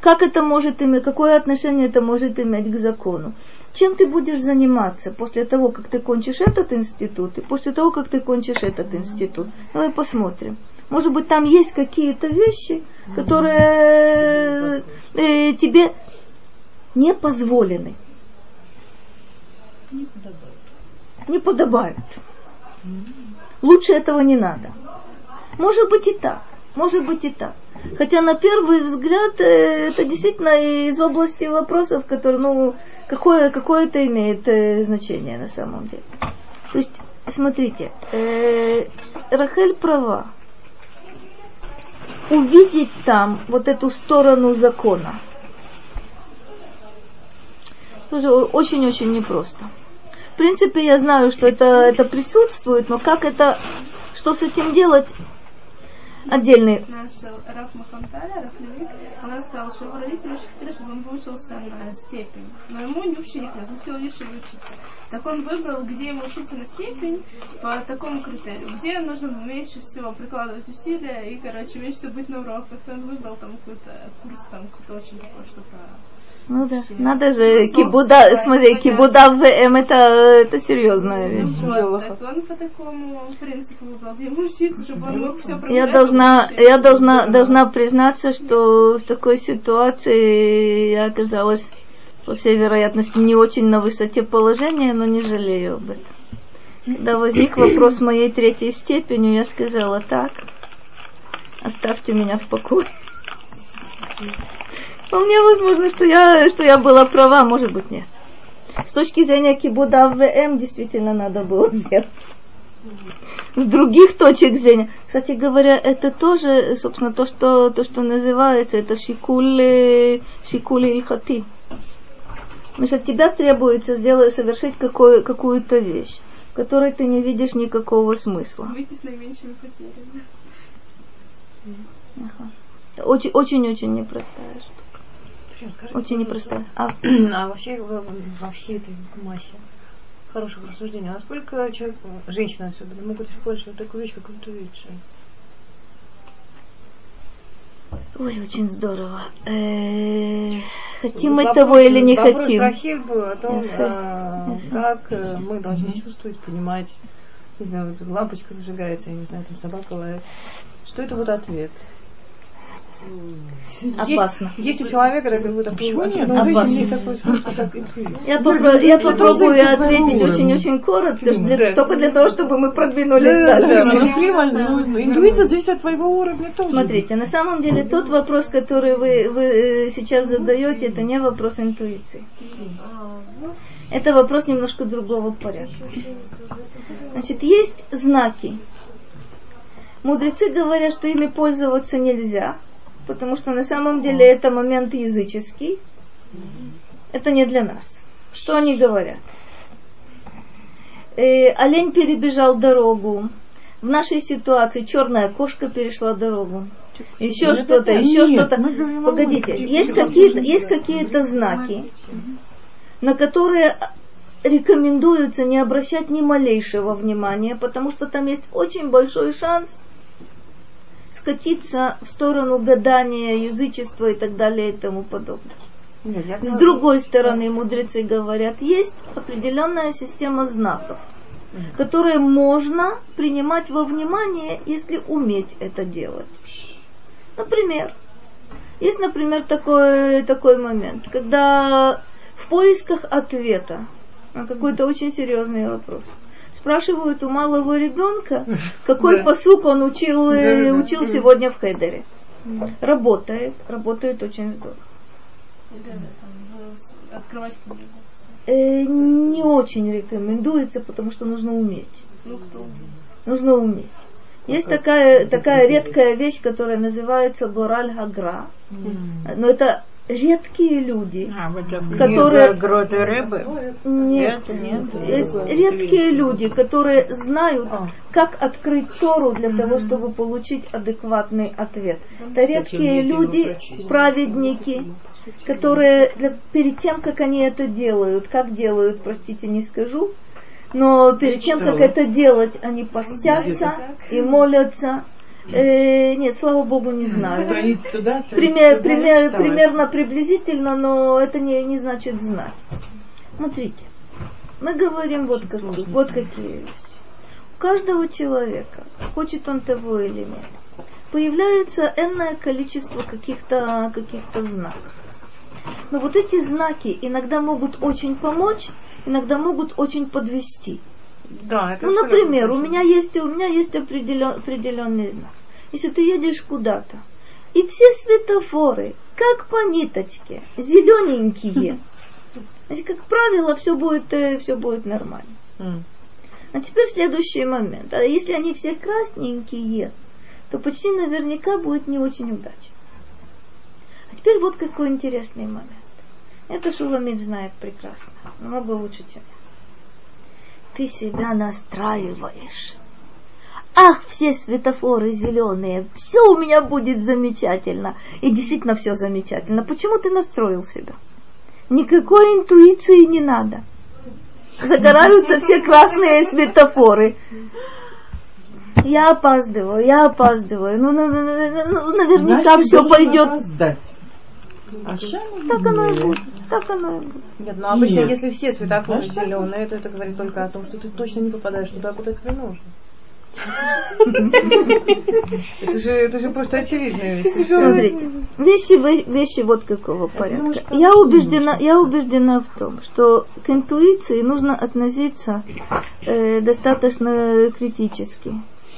Как это может иметь, какое отношение это может иметь к закону? Чем ты будешь заниматься после того, как ты кончишь этот институт и после того, как ты кончишь этот институт? Давай посмотрим. Может быть, там есть какие-то вещи, которые э, тебе не позволены, Не подобает. не подобают. Лучше этого не надо. Может быть и так, может быть и так. Хотя на первый взгляд э, это действительно из области вопросов, которые, ну, какое, какое это имеет э, значение на самом деле. То есть, смотрите, э, Рахель права. Увидеть там вот эту сторону закона тоже очень-очень непросто. В принципе, я знаю, что это, это присутствует, но как это, что с этим делать, отдельный. Наш Раф Махамталя, Раф Левик, он рассказал, что его родители очень хотели, чтобы он выучился на степень. Но ему вообще не хотелось, он хотел лишь учиться. Так он выбрал, где ему учиться на степень по такому критерию. Где нужно меньше всего прикладывать усилия и, короче, меньше всего быть на уроках. Он выбрал там какой-то курс, там какой-то очень такой что-то Ну да, надо же, Философское, кибуда, смотри, кибуда в ВМ, это, это серьезная вещь. Вот, так он по такому принципу ему учиться, чтобы он мог все Я должна, я должна, должна признаться, что в такой ситуации я оказалась, по всей вероятности, не очень на высоте положения, но не жалею об этом. Когда возник вопрос моей третьей степени, я сказала так, оставьте меня в покое. Вполне возможно, что я, что я была права, может быть, нет. С точки зрения кибуда ВМ действительно надо было сделать. С других точек зрения. Кстати говоря, это тоже, собственно, то, что, то, что называется, это шикули, шикули ильхати. Потому что от тебя требуется сделать, совершить какую, какую-то вещь, в которой ты не видишь никакого смысла. выйти с наименьшими потерями. Ага. Это Очень, очень, очень непростая. Причем, скажите, Очень непростая. А, [CLEARS THROAT] А вообще во, во всей этой массе хороших рассуждений, а насколько человек, женщина особенно, могут использовать такую вещь, как интуицию? ой, очень здорово. Э, Хотим мы Вопрос- того или не вопрос хотим. Рахиль был о том, а, как э, мы должны чувствовать, понимать, не знаю, вот лампочка зажигается, я не знаю, там собака лает. Что это вот ответ? Опасно. Есть, есть у человека такой вот такой, Почему нет? Опасно. есть такое свойство, как. Я, попро- я попробую ответить очень-очень коротко, для- только для того, чтобы мы продвинулись Да, да, дальше. Ну, ну, интуиция зависит от твоего уровня тоже. Смотрите, на самом деле тот вопрос, который вы, вы э, сейчас задаете, это не вопрос интуиции. Это вопрос немножко другого порядка. Значит, есть знаки. Мудрецы говорят, что ими пользоваться нельзя, потому что на самом деле это момент языческий. Это не для нас. Что они говорят? Э, олень перебежал дорогу. В нашей ситуации черная кошка перешла дорогу. Еще Нет, что-то, еще что-то. Погодите, есть какие-то, есть какие-то знаки, на которые рекомендуется не обращать ни малейшего внимания, потому что там есть очень большой шанс скатиться в сторону гадания, язычества и так далее и тому подобное. Нет, С другой стороны, мудрецы говорят, есть определенная система знаков, которые можно принимать во внимание, если уметь это делать. Например, Есть, например, такой, такой момент, когда в поисках ответа на какой-то очень серьезный вопрос спрашивают у малого ребенка, какой Да. посук он учил, э, учил сегодня в Хедере. Работает, работает очень здорово. Э, открывать книгу. Э, не очень рекомендуется, потому что нужно уметь. Ну, кто? Нужно уметь. Есть такая, такая редкая вещь, которая называется Гораль Гагра. Но это редкие люди, А, вот это которые... гроты рыбы. Нет, Есть редкие люди, которые знают, как открыть Тору для того, чтобы получить адекватный ответ. Это редкие люди, праведники, которые для- перед тем, как они это делают, как делают, простите, не скажу, но перед тем, как это делать, они постятся и молятся. Э, нет, слава Богу, не знаю. [LAUGHS] Страниц туда, Пример, пример- примерно приблизительно, но это не, не значит знать. Смотрите, мы говорим вот, как, вот какие вещи. У каждого человека, хочет он того или нет, появляется энное количество каких-то каких знаков. Но вот эти знаки иногда могут очень помочь, иногда могут очень подвести. Да, это Ну, например, у меня есть, у меня есть определен, определенный знак. Если ты едешь куда-то, и все светофоры, как по ниточке, зелененькие, значит, как правило, все будет, все будет нормально. А теперь следующий момент. А если они все красненькие, то почти наверняка будет не очень удачно. А теперь вот какой интересный момент. Это Шуламид знает прекрасно, намного лучше, чем я. Ты себя настраиваешь. Все светофоры зеленые, все у меня будет замечательно. И действительно все замечательно. Почему ты настроил себя? Никакой интуиции не надо. Загораются все красные светофоры. Я опаздываю, я опаздываю. Ну, ну, ну, ну, ну, наверняка Значит, все пойдет. опоздать. А Так оно и будет. Так оно и будет. Нет, ну обычно, Нет. если все светофоры зеленые, то это говорит только о том, что ты точно не попадаешь туда, куда тебе нужно. Это же, это же просто очевидная вещь. Смотрите, вещи, вещи вот какого порядка. Я убеждена, я убеждена в том, что к интуиции нужно относиться э, достаточно критически,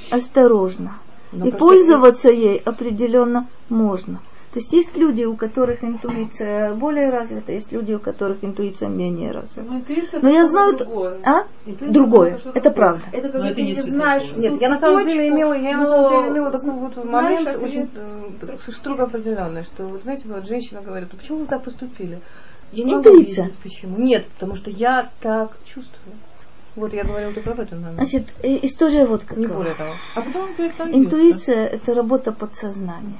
осторожно. Но И пользоваться ей определенно можно. То есть есть люди, у которых интуиция более развита, есть люди, у которых интуиция менее развита. Ну, интуиция Но я знаю, другое. а? Интуиция Другое. это Это правда. Это Но когда это ты не знаешь Нет, я на самом деле имела, я на но самом деле имела такой вот момент очень э, строго определенный, что вот знаете, вот женщина говорит, «Ну почему вы так поступили? Я не могу Интуиция. объяснить, почему. Нет, потому что я так чувствую. Вот я говорила только об этом момент. Значит, история вот какая. Не более того. А потом остановился. Интуиция – это работа подсознания.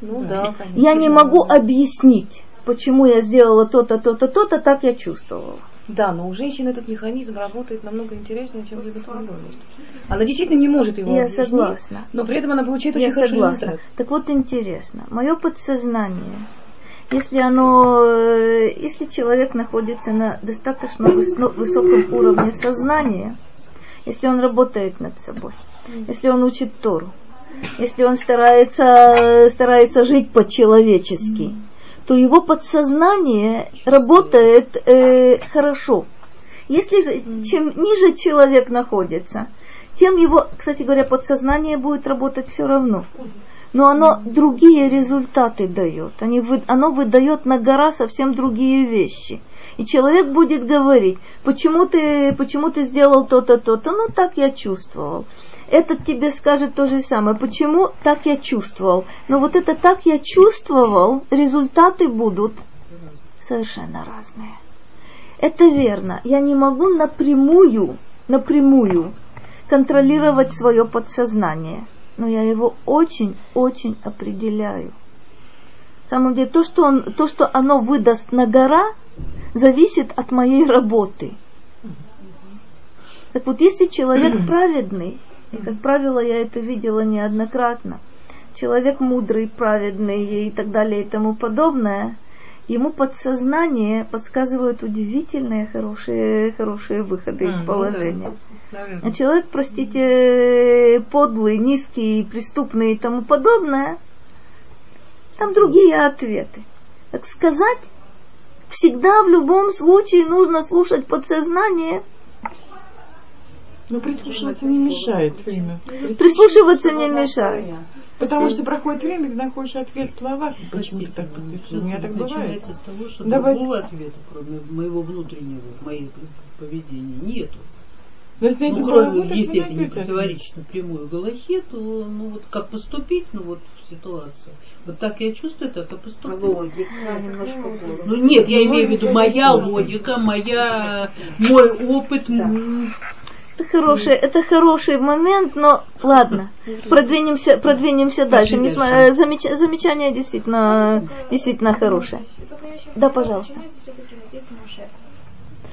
Ну да, конечно. Я не могу объяснить, почему я сделала то-то, то-то, то-то, так я чувствовала. Да, но у женщин этот механизм работает намного интереснее, чем другом месте. Она действительно не может его Я объяснить, согласна. но при этом она получает Я очень хороший согласна. результат. Так вот интересно, мое подсознание, если оно, э, если человек находится на достаточно выс- высоком уровне сознания, если он работает над собой, если он учит Тору, если он старается, старается жить по-человечески, то его подсознание работает э, хорошо. Если же чем ниже человек находится, тем его, кстати говоря, подсознание будет работать все равно. Но оно другие результаты дает. Они, вы- оно выдает на гора совсем другие вещи. И человек будет говорить, почему ты, почему ты сделал то-то, то-то. Ну, так я чувствовал. Этот тебе скажет то же самое. Почему так я чувствовал? Но вот это так я чувствовал, результаты будут совершенно разные. Это верно. Я не могу напрямую, напрямую контролировать свое подсознание, но я его очень-очень определяю. На самом деле, то что, он, то, что оно выдаст на гора, зависит от моей работы. Так вот, если человек [CLEARS THROAT] праведный, и, как правило, я это видела неоднократно, человек мудрый, праведный и так далее и тому подобное, ему подсознание подсказывает удивительные хорошие, хорошие выходы из М, ну положения. да, А человек, простите, подлый, низкий, преступный и тому подобное, Там другие ответы. Так сказать, всегда в любом случае нужно слушать подсознание. Но прислушиваться не мешает время. Прислушиваться не мешает. Потому что проходит время, ты находишь ответ в словах. Почему ты так поступил? У меня так бывает. начинается с того, что Давай. другого ответа, кроме моего внутреннего, моего поведения, нету. Но если Ну, кроме, если не это не противоречит напрямую Галахе, то ну вот как поступить, ну вот в ситуацию. Вот так я чувствую, так и поступлю. Ну нет, я имею в виду моя логика, моя, мой опыт. Это хороший, это хороший момент, но ладно, продвинемся, продвинемся дальше. Пошли Несма- дальше. э, замеч- замечание действительно, действительно хорошее. Да, пожалуйста.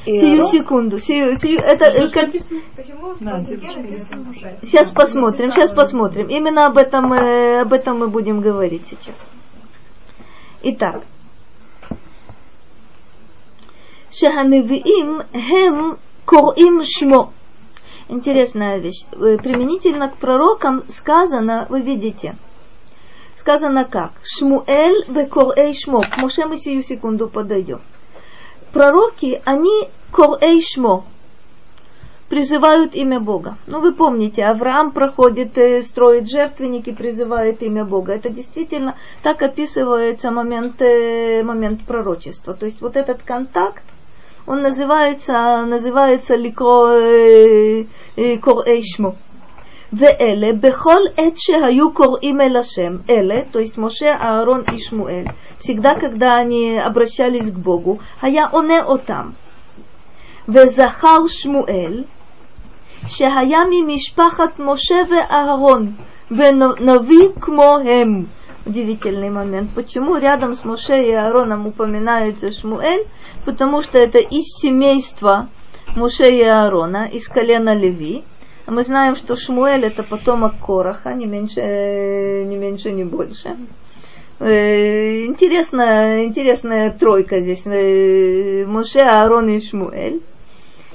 Сию секунду, сию, сию, это э, как, Почему Да, после девочка, Гена написано Муше? сейчас посмотрим, сейчас посмотрим. Именно об этом, мы- об этом мы будем говорить сейчас. Итак, שהנביאים הם קוראים שמו. Интересная вещь. Э, Применительно к пророкам сказано, вы видите, сказано как? Шмуэль бекорэй шмо. К Моше мы сию секунду подойдем. Пророки, они корэй шмо, призывают имя Бога. Ну, вы помните, Авраам проходит, э, строит жертвенники, призывает имя Бога. Это действительно так описывается момент, э, момент пророчества. То есть вот этот контакт, он называется, называется ликро э, э, קוראי שמו. ואלה, בכל עת שהיו קוראים אל השם, אלה, то есть Моше, Аарон и Шмуэль, всегда, когда они обращались к Богу, היה עונה אותם. וזכר שמואל, שהיה ממשפחת משה ואהרון, ונביא כמוהם. Удивительный момент. Почему рядом с Моше и Аароном упоминается Шмуэль? Потому что это из семейства Моше и Аарона, из колена Леви. Мы знаем, что Шмуэль это потомок Короха, не меньше, э, не меньше, не больше. Э, Интересная, интересная тройка здесь. Э, Моше, Аарон и Шмуэль.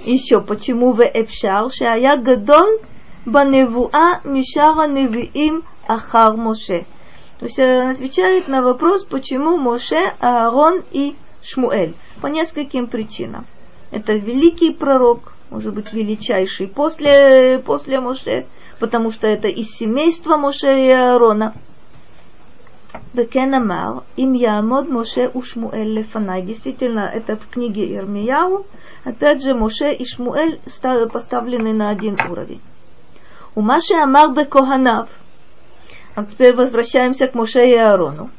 Еще почему в Эфшар, шая гадол баневуа мишара невиим ахар Моше. То есть он отвечает на вопрос, почему Моше, Аарон и Шмуэль. По нескольким причинам. Это великий пророк, может быть, величайший после, после Моше, потому что это из семейства Моше и Аарона. Бекен Амар, им Ямод Моше у Шмуэль Лефанай. Действительно, это в книге Ирмияу. Опять же, Моше и Шмуэль ста- поставлены на один уровень. У Маше Амар Бекоханав. А теперь возвращаемся к Моше и Аарону.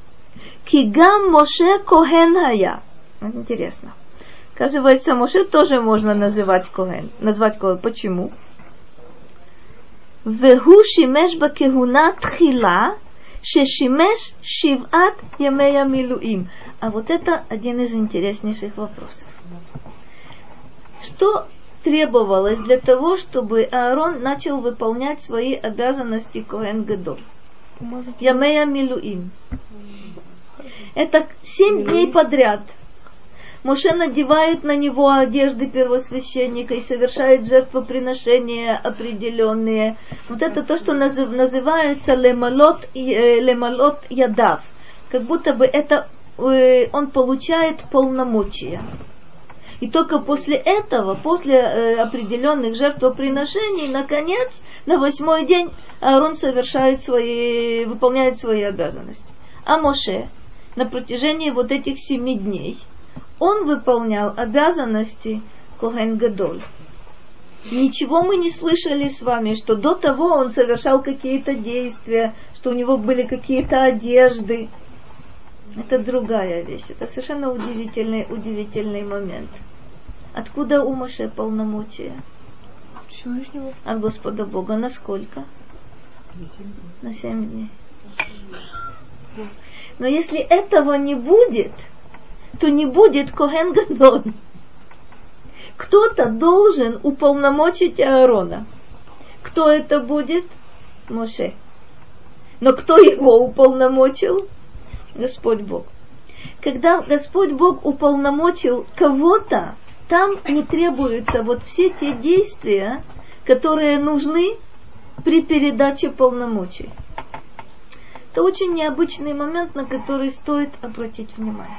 Кигам Моше Коген Хая. Интересно. Оказывается, Моше тоже можно называть Коген. Назвать Коген. Почему? Вегу шимеш бакегуна тхила, шешимеш шиват ямея милуим. А вот это один из интереснейших вопросов. Что требовалось для того, чтобы Аарон начал выполнять свои обязанности Коэн Гадоль? Ямея Милуим. Это семь дней подряд. Моше надевает на него одежды первосвященника и совершает жертвоприношения определенные. Вот это то, что назыв- называется лемалот, э, лемалот ядав. Как будто бы это э, он получает полномочия. И только после этого, после э, определенных жертвоприношений, наконец, на восьмой день Аарон совершает свои, выполняет свои обязанности. А Моше на протяжении вот этих семи дней он выполнял обязанности Коген Гадоль. Ничего мы не слышали с вами, что до того он совершал какие-то действия, что у него были какие-то одежды. Это другая вещь. Это совершенно удивительный, удивительный момент. Откуда у Моше полномочия? Всевышнего. От Господа Бога. Насколько? На семь дней. Но если этого не будет, то не будет Коген Гадоль. Кто-то должен уполномочить Аарона. Кто это будет? Моше. Но кто его уполномочил? Господь Бог. Когда Господь Бог уполномочил кого-то, там не требуются вот все те действия, которые нужны при передаче полномочий. Это очень необычный момент, на который стоит обратить внимание.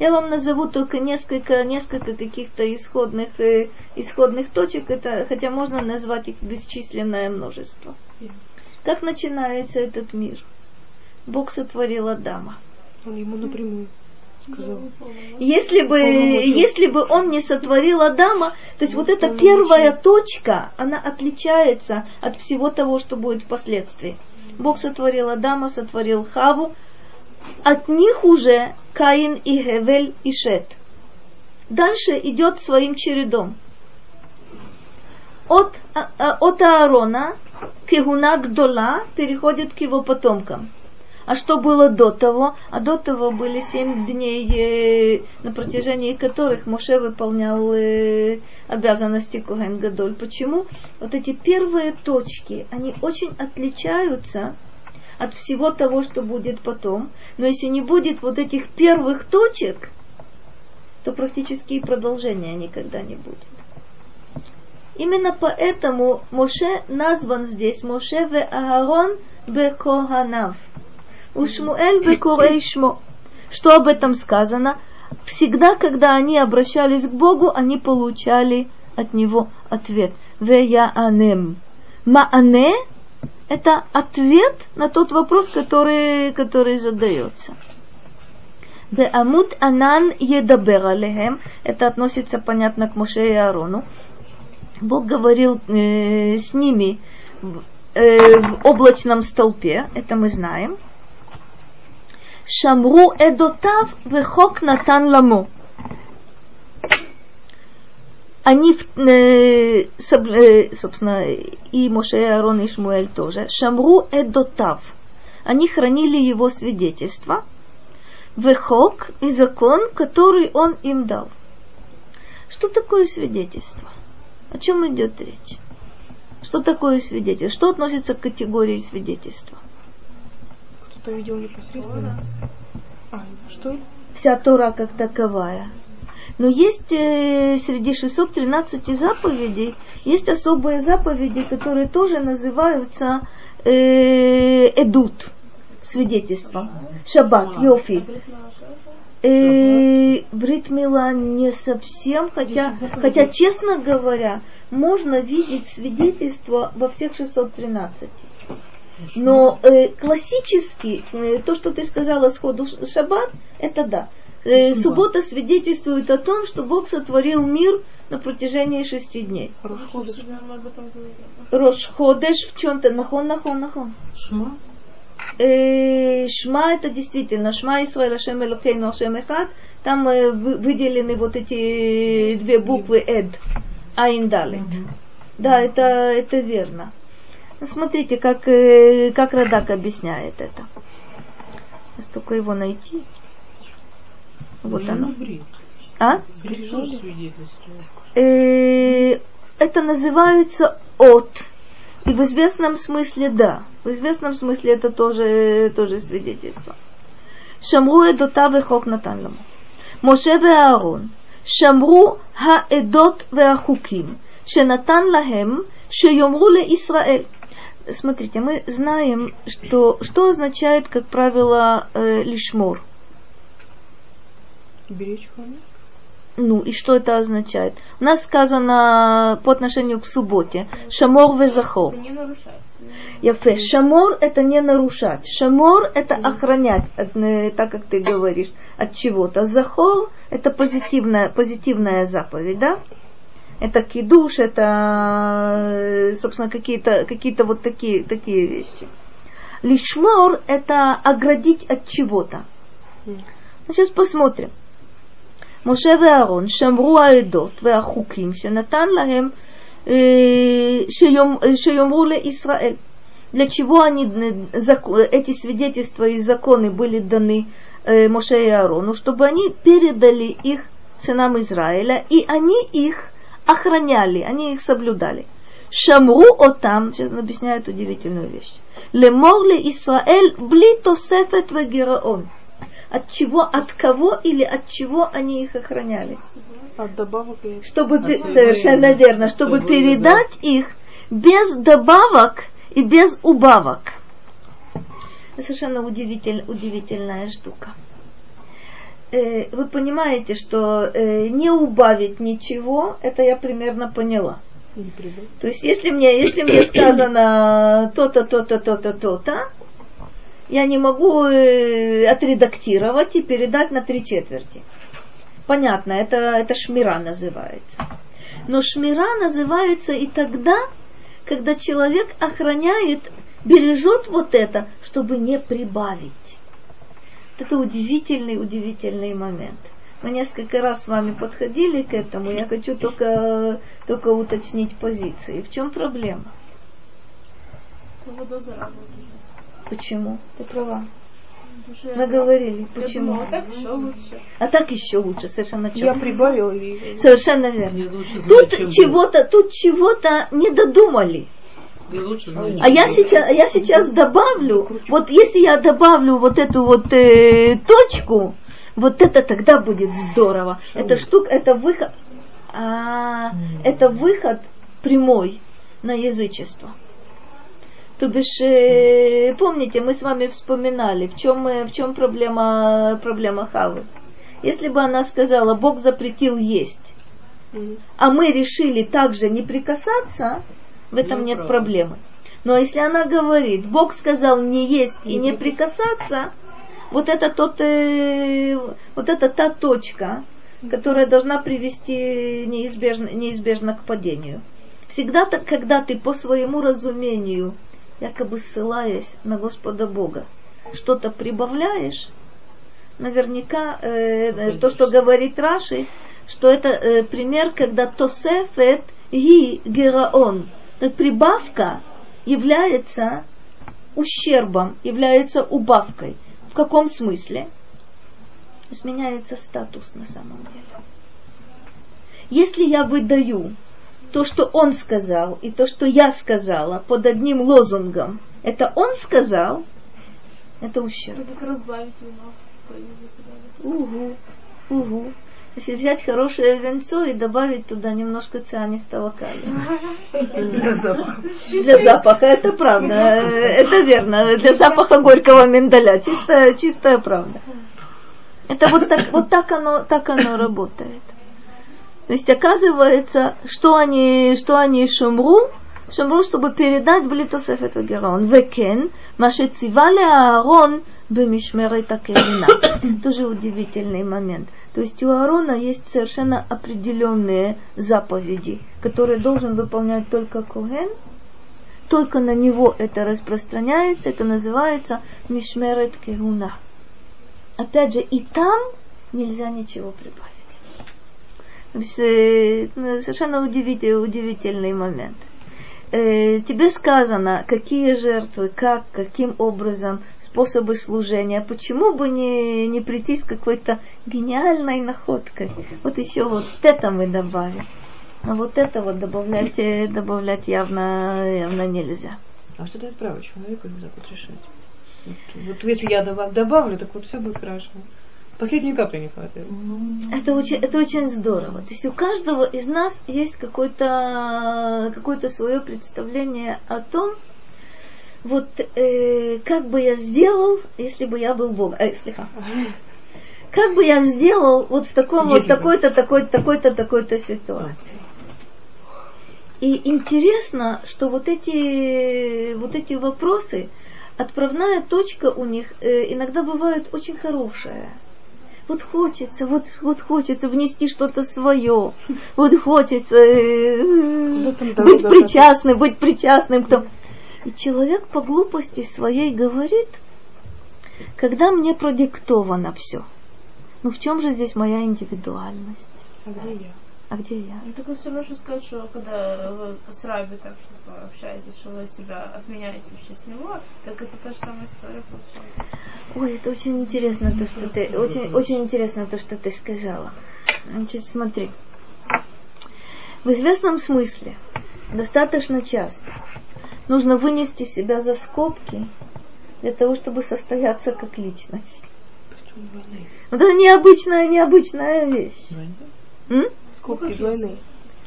Я вам назову только несколько, несколько каких-то исходных, э, исходных точек, это, хотя можно назвать их бесчисленное множество. Как начинается этот мир? Бог сотворил Адама. Он ему напрямую сказал. Если бы, если бы он не сотворил Адама, то есть вот эта первая точка, она отличается от всего того, что будет впоследствии. Бог сотворил Адама, сотворил Хаву, от них уже Каин и Гевель и Шет. Дальше идет своим чередом. От, а, а, от Аарона Кегуна Гдола переходит к его потомкам. А что было до того? А до того были семь дней, э, на протяжении которых Моше выполнял э, обязанности Коген Гадоль. Почему? Вот эти первые точки, они очень отличаются от всего того, что будет потом. Но если не будет вот этих первых точек, то практически и продолжения никогда не будет. Именно поэтому Моше назван здесь Моше ве Аарон бе Коганав. Ушмуэль бе Корейшмо. Что об этом сказано? Всегда, когда они обращались к Богу, они получали от него ответ. Ве я анем. Маане это ответ на тот вопрос, который, который задается. Амут Анан едабер алехем. Это относится, понятно, к Моше и Аарону. Бог говорил э, с ними э, в облачном столпе, это мы знаем. Шамру эдотав вехок натан ламу они, э, э, собственно, и Моше, и Аарон, и Шмуэль тоже, Шамру Эдотав, они хранили его свидетельство, Вехок и закон, который он им дал. Что такое свидетельство? О чем идет речь? Что такое свидетельство? Что относится к категории свидетельства? Кто-то видел непосредственно. А, что? Вся Тора как таковая. Но есть э, среди 613 заповедей, есть особые заповеди, которые тоже называются э, эдут, свидетельством. Шаббат, йофи. Э, Бритмила не совсем, хотя, хотя, честно говоря, можно видеть свидетельство во всех 613. Но э, классически, э, то, что ты сказала сходу шаббат, это да. Э, суббота свидетельствует о том, что Бог сотворил мир на протяжении шести дней. Рошходеш в чем-то. Нахон, нахон, нахон. Шма? Э, шма это действительно. Шма Исраэль Ашем Элокейну Ашем Эхад. Там э, выделены вот эти две буквы Эд. Айн Далит. Да, это, это верно. Смотрите, как, э, как Радак объясняет это. Сейчас только его найти. Вот оно. А? Э, это называется от. И в известном смысле да. В известном смысле это тоже, тоже свидетельство. Шамру эдота вехок натанлому. Моше веарон. Шамру хаэдот веахуким. Шенатан лахем. Шеюмру ле Исраэль. Смотрите, мы знаем, что, что означает, как правило, э, лишмор. Беречь храм? Ну, и что это означает? У нас сказано по отношению к субботе. Шамор везахор. Это не нарушать. Яфе. Шамор это не нарушать. Шамор это охранять, э, так как ты говоришь, от чего-то. Захор это позитивная, позитивная заповедь, да? Это кидуш, это, э, собственно, какие-то какие вот такие, такие вещи. Лишмор это оградить от чего-то. Сейчас посмотрим. משה ואהרון שמרו העדות והחוקים שנתן להם שיאמרו לישראל. Для чего они, эти свидетельства и законы были даны э, Моше и Аарону, чтобы они передали их сынам Израиля, и они их охраняли, они их соблюдали. Шамру отам, сейчас он объясняет удивительную вещь. Лемор ле Исраэль бли тосефет вегераон от чего, от кого или от чего они их охраняли. От добавок и чтобы, от совершенно верно, чтобы передать да. их без добавок и без убавок. совершенно удивитель, удивительная штука. Э, вы понимаете, что э, не убавить ничего, это я примерно поняла. То есть, если мне, если мне сказано то-то, то-то, то-то, то-то, я не могу э, отредактировать и передать на три четверти. Понятно, это, это шмира называется. Но шмира называется и тогда, когда человек охраняет, бережет вот это, чтобы не прибавить. Это удивительный, удивительный момент. Мы несколько раз с вами подходили к этому. Я хочу только, только уточнить позиции. В чем проблема? Почему? Ты права. Мы говорили, почему? Думала, а так еще лучше. А так еще лучше, совершенно Я четко. прибавила и... Совершенно верно. Тут чего-то, тут чего-то не додумали. А чем я сейчас, а я сейчас добавлю, вот если я добавлю вот эту вот э, точку, вот это тогда будет здорово. Это штука, это выход, а, это выход прямой на язычество. То бишь, э, помните, мы с вами вспоминали, в чем, э, в чем проблема, проблема Хавы. Если бы она сказала, Бог запретил есть, а мы решили также не прикасаться, в этом Ну, нет проблемы. Но если она говорит, Бог сказал не есть и не прикасаться, вот это тот, э, вот это та точка, которая должна привести неизбежно, неизбежно к падению. Всегда так, когда ты по своему разумению, якобы ссылаясь на Господа Бога, что-то прибавляешь, наверняка э, э, то, что говорит Раши, что это э, пример, когда тосефет ги гераон. Так прибавка является ущербом, является убавкой. В каком смысле? То есть меняется статус на самом деле. Если я выдаю то, что он сказал, и то, что я сказала под одним лозунгом, это он сказал, это ущерб. Это как разбавить вино. Угу, угу. Если взять хорошее венцо и добавить туда немножко цианистого калия. Для запаха. Для запаха, это правда, это верно. Для запаха горького миндаля, чистая, чистая правда. Это вот так, вот так оно, так оно работает. То есть оказывается, что они, что они шумру, шумру, чтобы передать блитосеф это гераон. Векен, маши цивали Аарон бемишмерет акелина. [COUGHS] Тоже удивительный момент. То есть у Аарона есть совершенно определенные заповеди, которые должен выполнять только Коген, только на него это распространяется, это называется Мишмерет Кегуна. Опять же, и там нельзя ничего прибавить. Э, совершенно удивительный, удивительный момент. Э, тебе сказано, какие жертвы, как, каким образом, способы служения. Почему бы не, не прийти с какой-то гениальной находкой? Вот еще вот это мы добавим. А вот это вот добавлять, э, добавлять явно, явно нельзя. А что дает право человеку так решать? Вот, вот если я добав- добавлю, так вот все будет хорошо. Последней капли не хватает. Это очень, это очень здорово. То есть у каждого из нас есть какое-то какое свое представление о том, вот э, как бы я сделал, если бы я был Бог. Э, слегка. Как бы я сделал вот в таком вот Если бы. такой-то, такой-то, такой-то, такой-то ситуации. И интересно, что вот эти, вот эти вопросы, отправная точка у них э, иногда бывает очень хорошая. Вот хочется, вот, вот хочется внести что-то свое, вот хочется э, быть причастным, быть причастным к тому. И человек по глупости своей говорит, когда мне продиктовано все. Ну в чем же здесь моя индивидуальность? А где я? А где я? Ну, так все равно, что сказать, что когда вы с Раби так что общаетесь, что вы себя отменяете в честь него, так это та же самая история получается. Ой, это очень интересно то, что ты, очень, очень интересно то, что ты сказала. Значит, смотри. В известном смысле достаточно часто нужно вынести себя за скобки для того, чтобы состояться как личность. Вот это необычная, необычная вещь. М? Скобки двойные.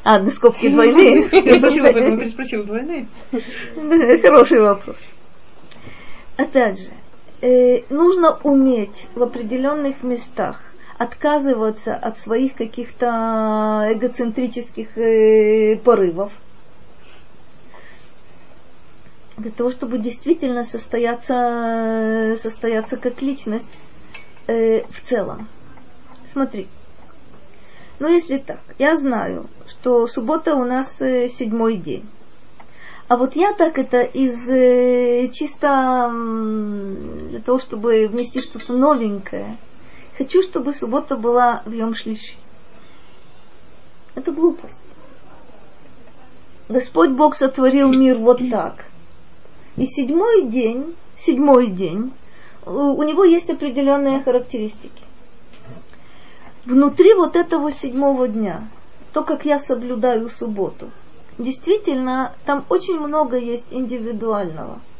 А, на скобки двойные. Я спросила, двойные. [LAUGHS] Хороший вопрос. Опять же, э, нужно уметь в определенных местах отказываться от своих каких-то эгоцентрических э, порывов, для того, чтобы действительно состояться, состояться как личность э, в целом. Смотри. Ну, если так, я знаю, что суббота у нас э, седьмой день. А вот я так это из э, чисто для того, чтобы внести что-то новенькое – Хочу, чтобы суббота была в Йом Шлиши. Это глупость. Господь Бог сотворил мир вот так. И седьмой день, седьмой день, у него есть определенные характеристики. Внутри вот этого седьмого дня, то, как я соблюдаю субботу, действительно, там очень много есть индивидуального –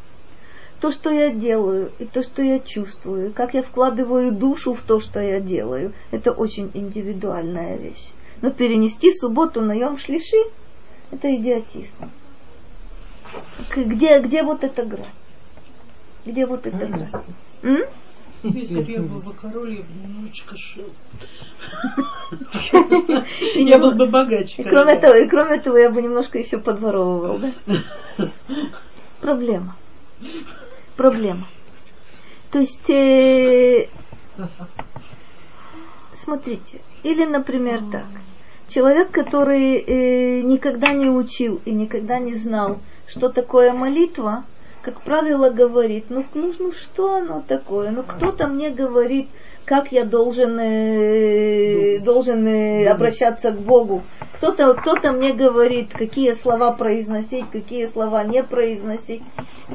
то, что я делаю, и то, что я чувствую, как я вкладываю душу в то, что я делаю, это очень индивидуальная вещь. Но перенести субботу на Йом Шлиши – это идиотизм. Где, где вот эта грань? Где вот эта грань? Если бы я был бы король, я бы немножечко шил. Я был бы богаче. Кроме того, и кроме того, я бы немножко еще подворовывал, да? Проблема проблема. То есть, э, смотрите, или, например, так. Человек, который э, никогда не учил и никогда не знал, что такое молитва, как правило, говорит, ну, ну, ну что оно такое? Ну кто-то мне говорит, как я должен, э, должен э, обращаться к Богу. Кто-то кто мне говорит, какие слова произносить, какие слова не произносить.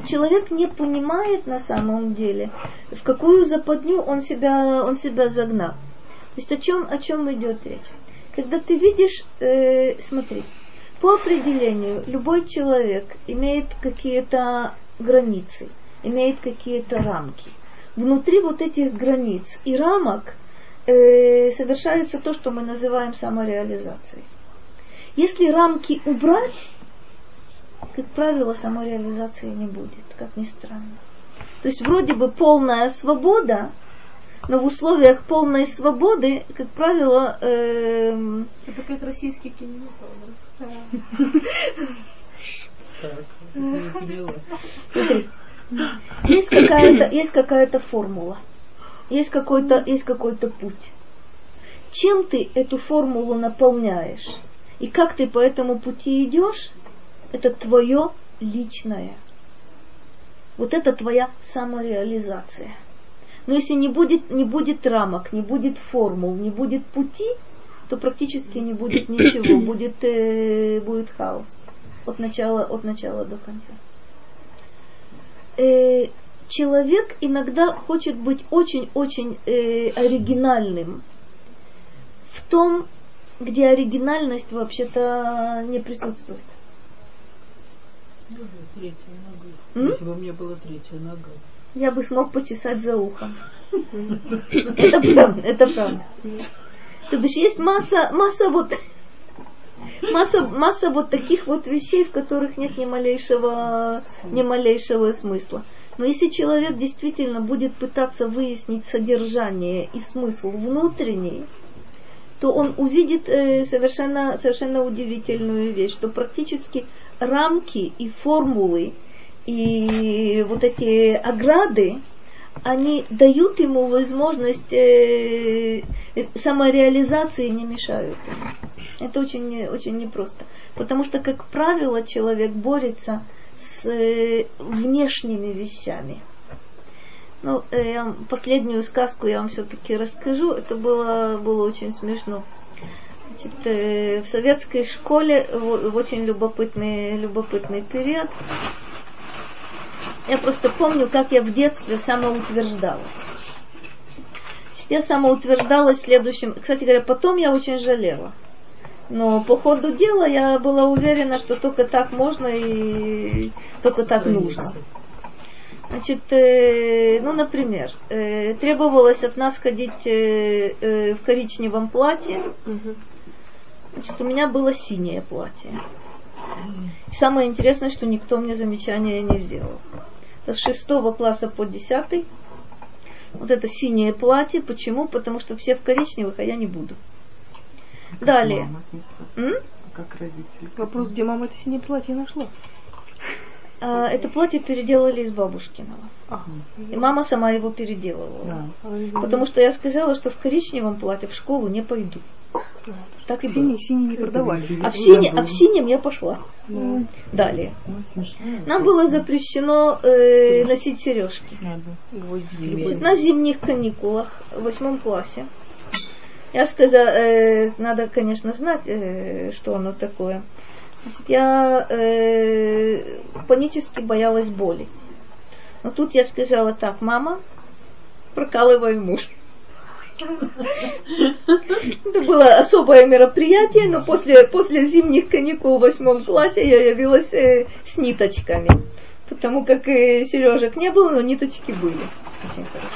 Человек не понимает на самом деле, в какую западню он себя, он себя загнал. То есть о чем, о чем идет речь? Когда ты видишь, э, смотри, по определению любой человек имеет какие-то границы, имеет какие-то рамки внутри вот этих границ и рамок э, совершается то, что мы называем самореализацией. Если рамки убрать, как правило, самореализации не будет, как ни странно. То есть вроде бы полная свобода, но в условиях полной свободы, как правило... Э, Это как российский кинематограф. [LAUGHS] Так. Смотри, есть какая-то, есть какая-то формула, есть какой-то, есть какой-то путь. Чем ты эту формулу наполняешь и как ты по этому пути идешь, это твое личное. Вот это твоя самореализация. Но если не будет, не будет рамок, не будет формул, не будет пути, то практически не будет ничего, будет, э, будет хаос от начала, от начала до конца э, человек иногда хочет быть очень-очень э, оригинальным в том, где оригинальность вообще-то не присутствует. Третья нога. Если бы у меня была третья нога. Я бы смог почесать за ухом. [LAUGHS] Это правда, это правда. То бишь есть масса, масса вот масса, масса вот таких вот вещей, в которых нет ни малейшего, ни малейшего смысла. Но если человек действительно будет пытаться выяснить содержание и смысл внутренний, то он увидит э, совершенно, совершенно удивительную вещь, что практически рамки и формулы и вот эти ограды, они дают ему возможность э, самореализации, не мешают. Это очень, очень непросто. Потому что, как правило, человек борется с э, внешними вещами. Ну, э, последнюю сказку я вам все-таки расскажу. Это было, было очень смешно. Значит, э, в советской школе в, в очень любопытный, любопытный период. Я просто помню, как я в детстве самоутверждалась. Я самоутверждалась следующим. Кстати говоря, потом я очень жалела. Но по ходу дела я была уверена, что только так можно и только так нужно. Значит, э, ну, например, э, требовалось от нас ходить э, э, в коричневом платье. Значит, у меня было синее платье. И самое интересное, что никто мне замечания не сделал. С шестого класса по десятый Вот это синее платье. Почему? Потому что все в коричневых, а я не буду. Далее. М? Как родители. Вопрос, где мама это синее платье нашла? А, это платье переделали из бабушкиного. А, И мама сама его переделывала. Да. Потому что я сказала, что в коричневом платье в школу не пойду. Так и было. синий, синий не продавали. А в, сине, а в синем я пошла. Далее. Ну. Нам было запрещено э, носить сережки. Гвозди. На зимних каникулах в восьмом классе. Я сказала, э, надо, конечно, знать, э, что оно такое. Значит, я э, панически боялась боли. Но тут я сказала так, мама, прокалывай муж. Это было особое мероприятие, но после, после зимних каникул в восьмом классе я явилась э, с ниточками. Потому как э, сережек не было, но ниточки были. Очень хорошо.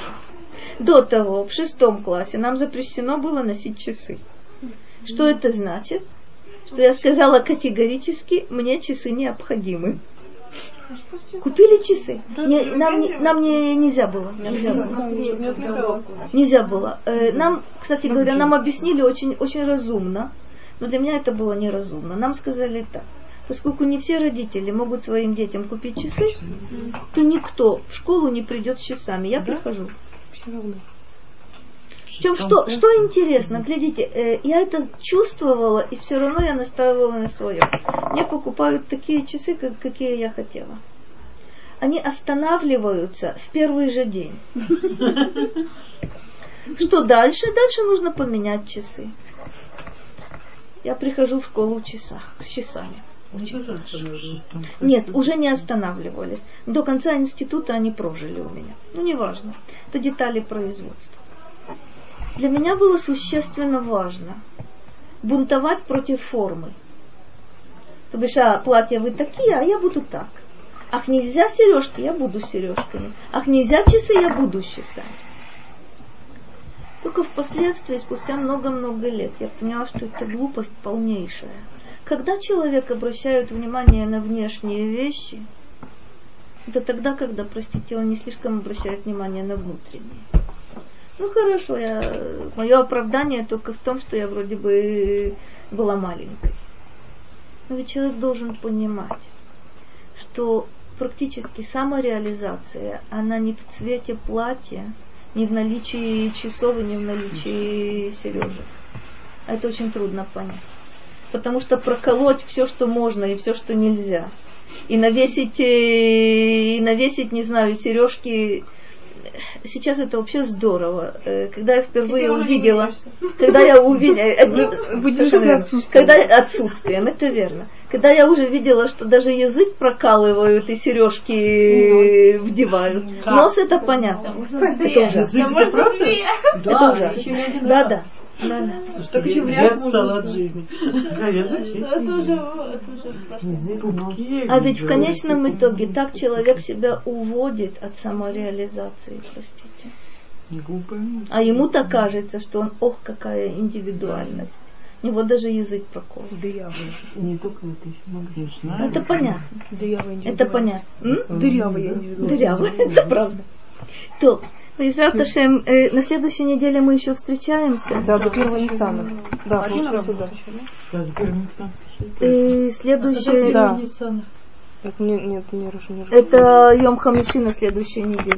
До того, в шестом классе нам запрещено было носить часы. Что это значит? Что я сказала категорически, мне часы необходимы. Купили часы. Не- нам не- нам не, нельзя было. Нельзя было. Нельзя было. Э, Нам, кстати говоря, нам объяснили очень, очень разумно, но для меня это было неразумно. Нам сказали так. Поскольку не все родители могут своим детям купить часы, то никто в школу не придет с часами. Я прихожу. Все равно. Причем, что, что интересно, глядите, э, я это чувствовала, и все равно я настаивала на своем. Мне покупают такие часы, как, какие я хотела. Они останавливаются в первый же день. Что дальше? Дальше нужно поменять часы. Я прихожу в школу в часах, с часами. Нет, уже не останавливались. До конца института они прожили у меня. Ну, неважно. Это детали производства. Для меня было существенно важно бунтовать против формы. То бишь, а, платья вы такие, а я буду так. Ах, нельзя сережки, я буду сережками. Ах, нельзя часы, я буду часами. Только впоследствии, спустя много-много лет, я поняла, что это глупость полнейшая. Когда человек обращает внимание на внешние вещи, это тогда, когда, простите, он не слишком обращает внимание на внутренние. Ну хорошо, я, мое оправдание только в том, что я вроде бы была маленькой. Но ведь человек должен понимать, что практически самореализация, она не в цвете платья, не в наличии часов и не в наличии сережек. Это очень трудно понять. Потому что проколоть все, что можно и все, что нельзя. И навесить, э, и навесить, не знаю, сережки. Сейчас это вообще здорово. Э, Когда я впервые уже увидела, когда я увидела, [LAUGHS] отсутствием. когда отсутствием, это верно. Когда я уже видела, что даже язык прокалывают и сережки вдевают. Нос это понятно. Это. Язык, Да Да, Да, да. Слушайте, Так еще я- отстала от жизни. Да, язык Что Это уже, это уже в прошлом. Пупки, А ведь в конечном итоге так человек себя уводит от самореализации, простите. Губы. А ему-то кажется, что он, ох, какая индивидуальность. У него даже язык прокол. Дырявая. Не только это еще много. знаю. Это понятно. Дырявая Это понятно. М? Дырявая индивидуальность. Дыряво, [LAUGHS] это правда. То, Израт Ашем, э, на следующей неделе мы еще встречаемся. Да, до первого Ниссана. Да, получается, да. Не. И следующее, Да. Это мне, нет, мне Роша не это Йом Хамиши на следующей неделе.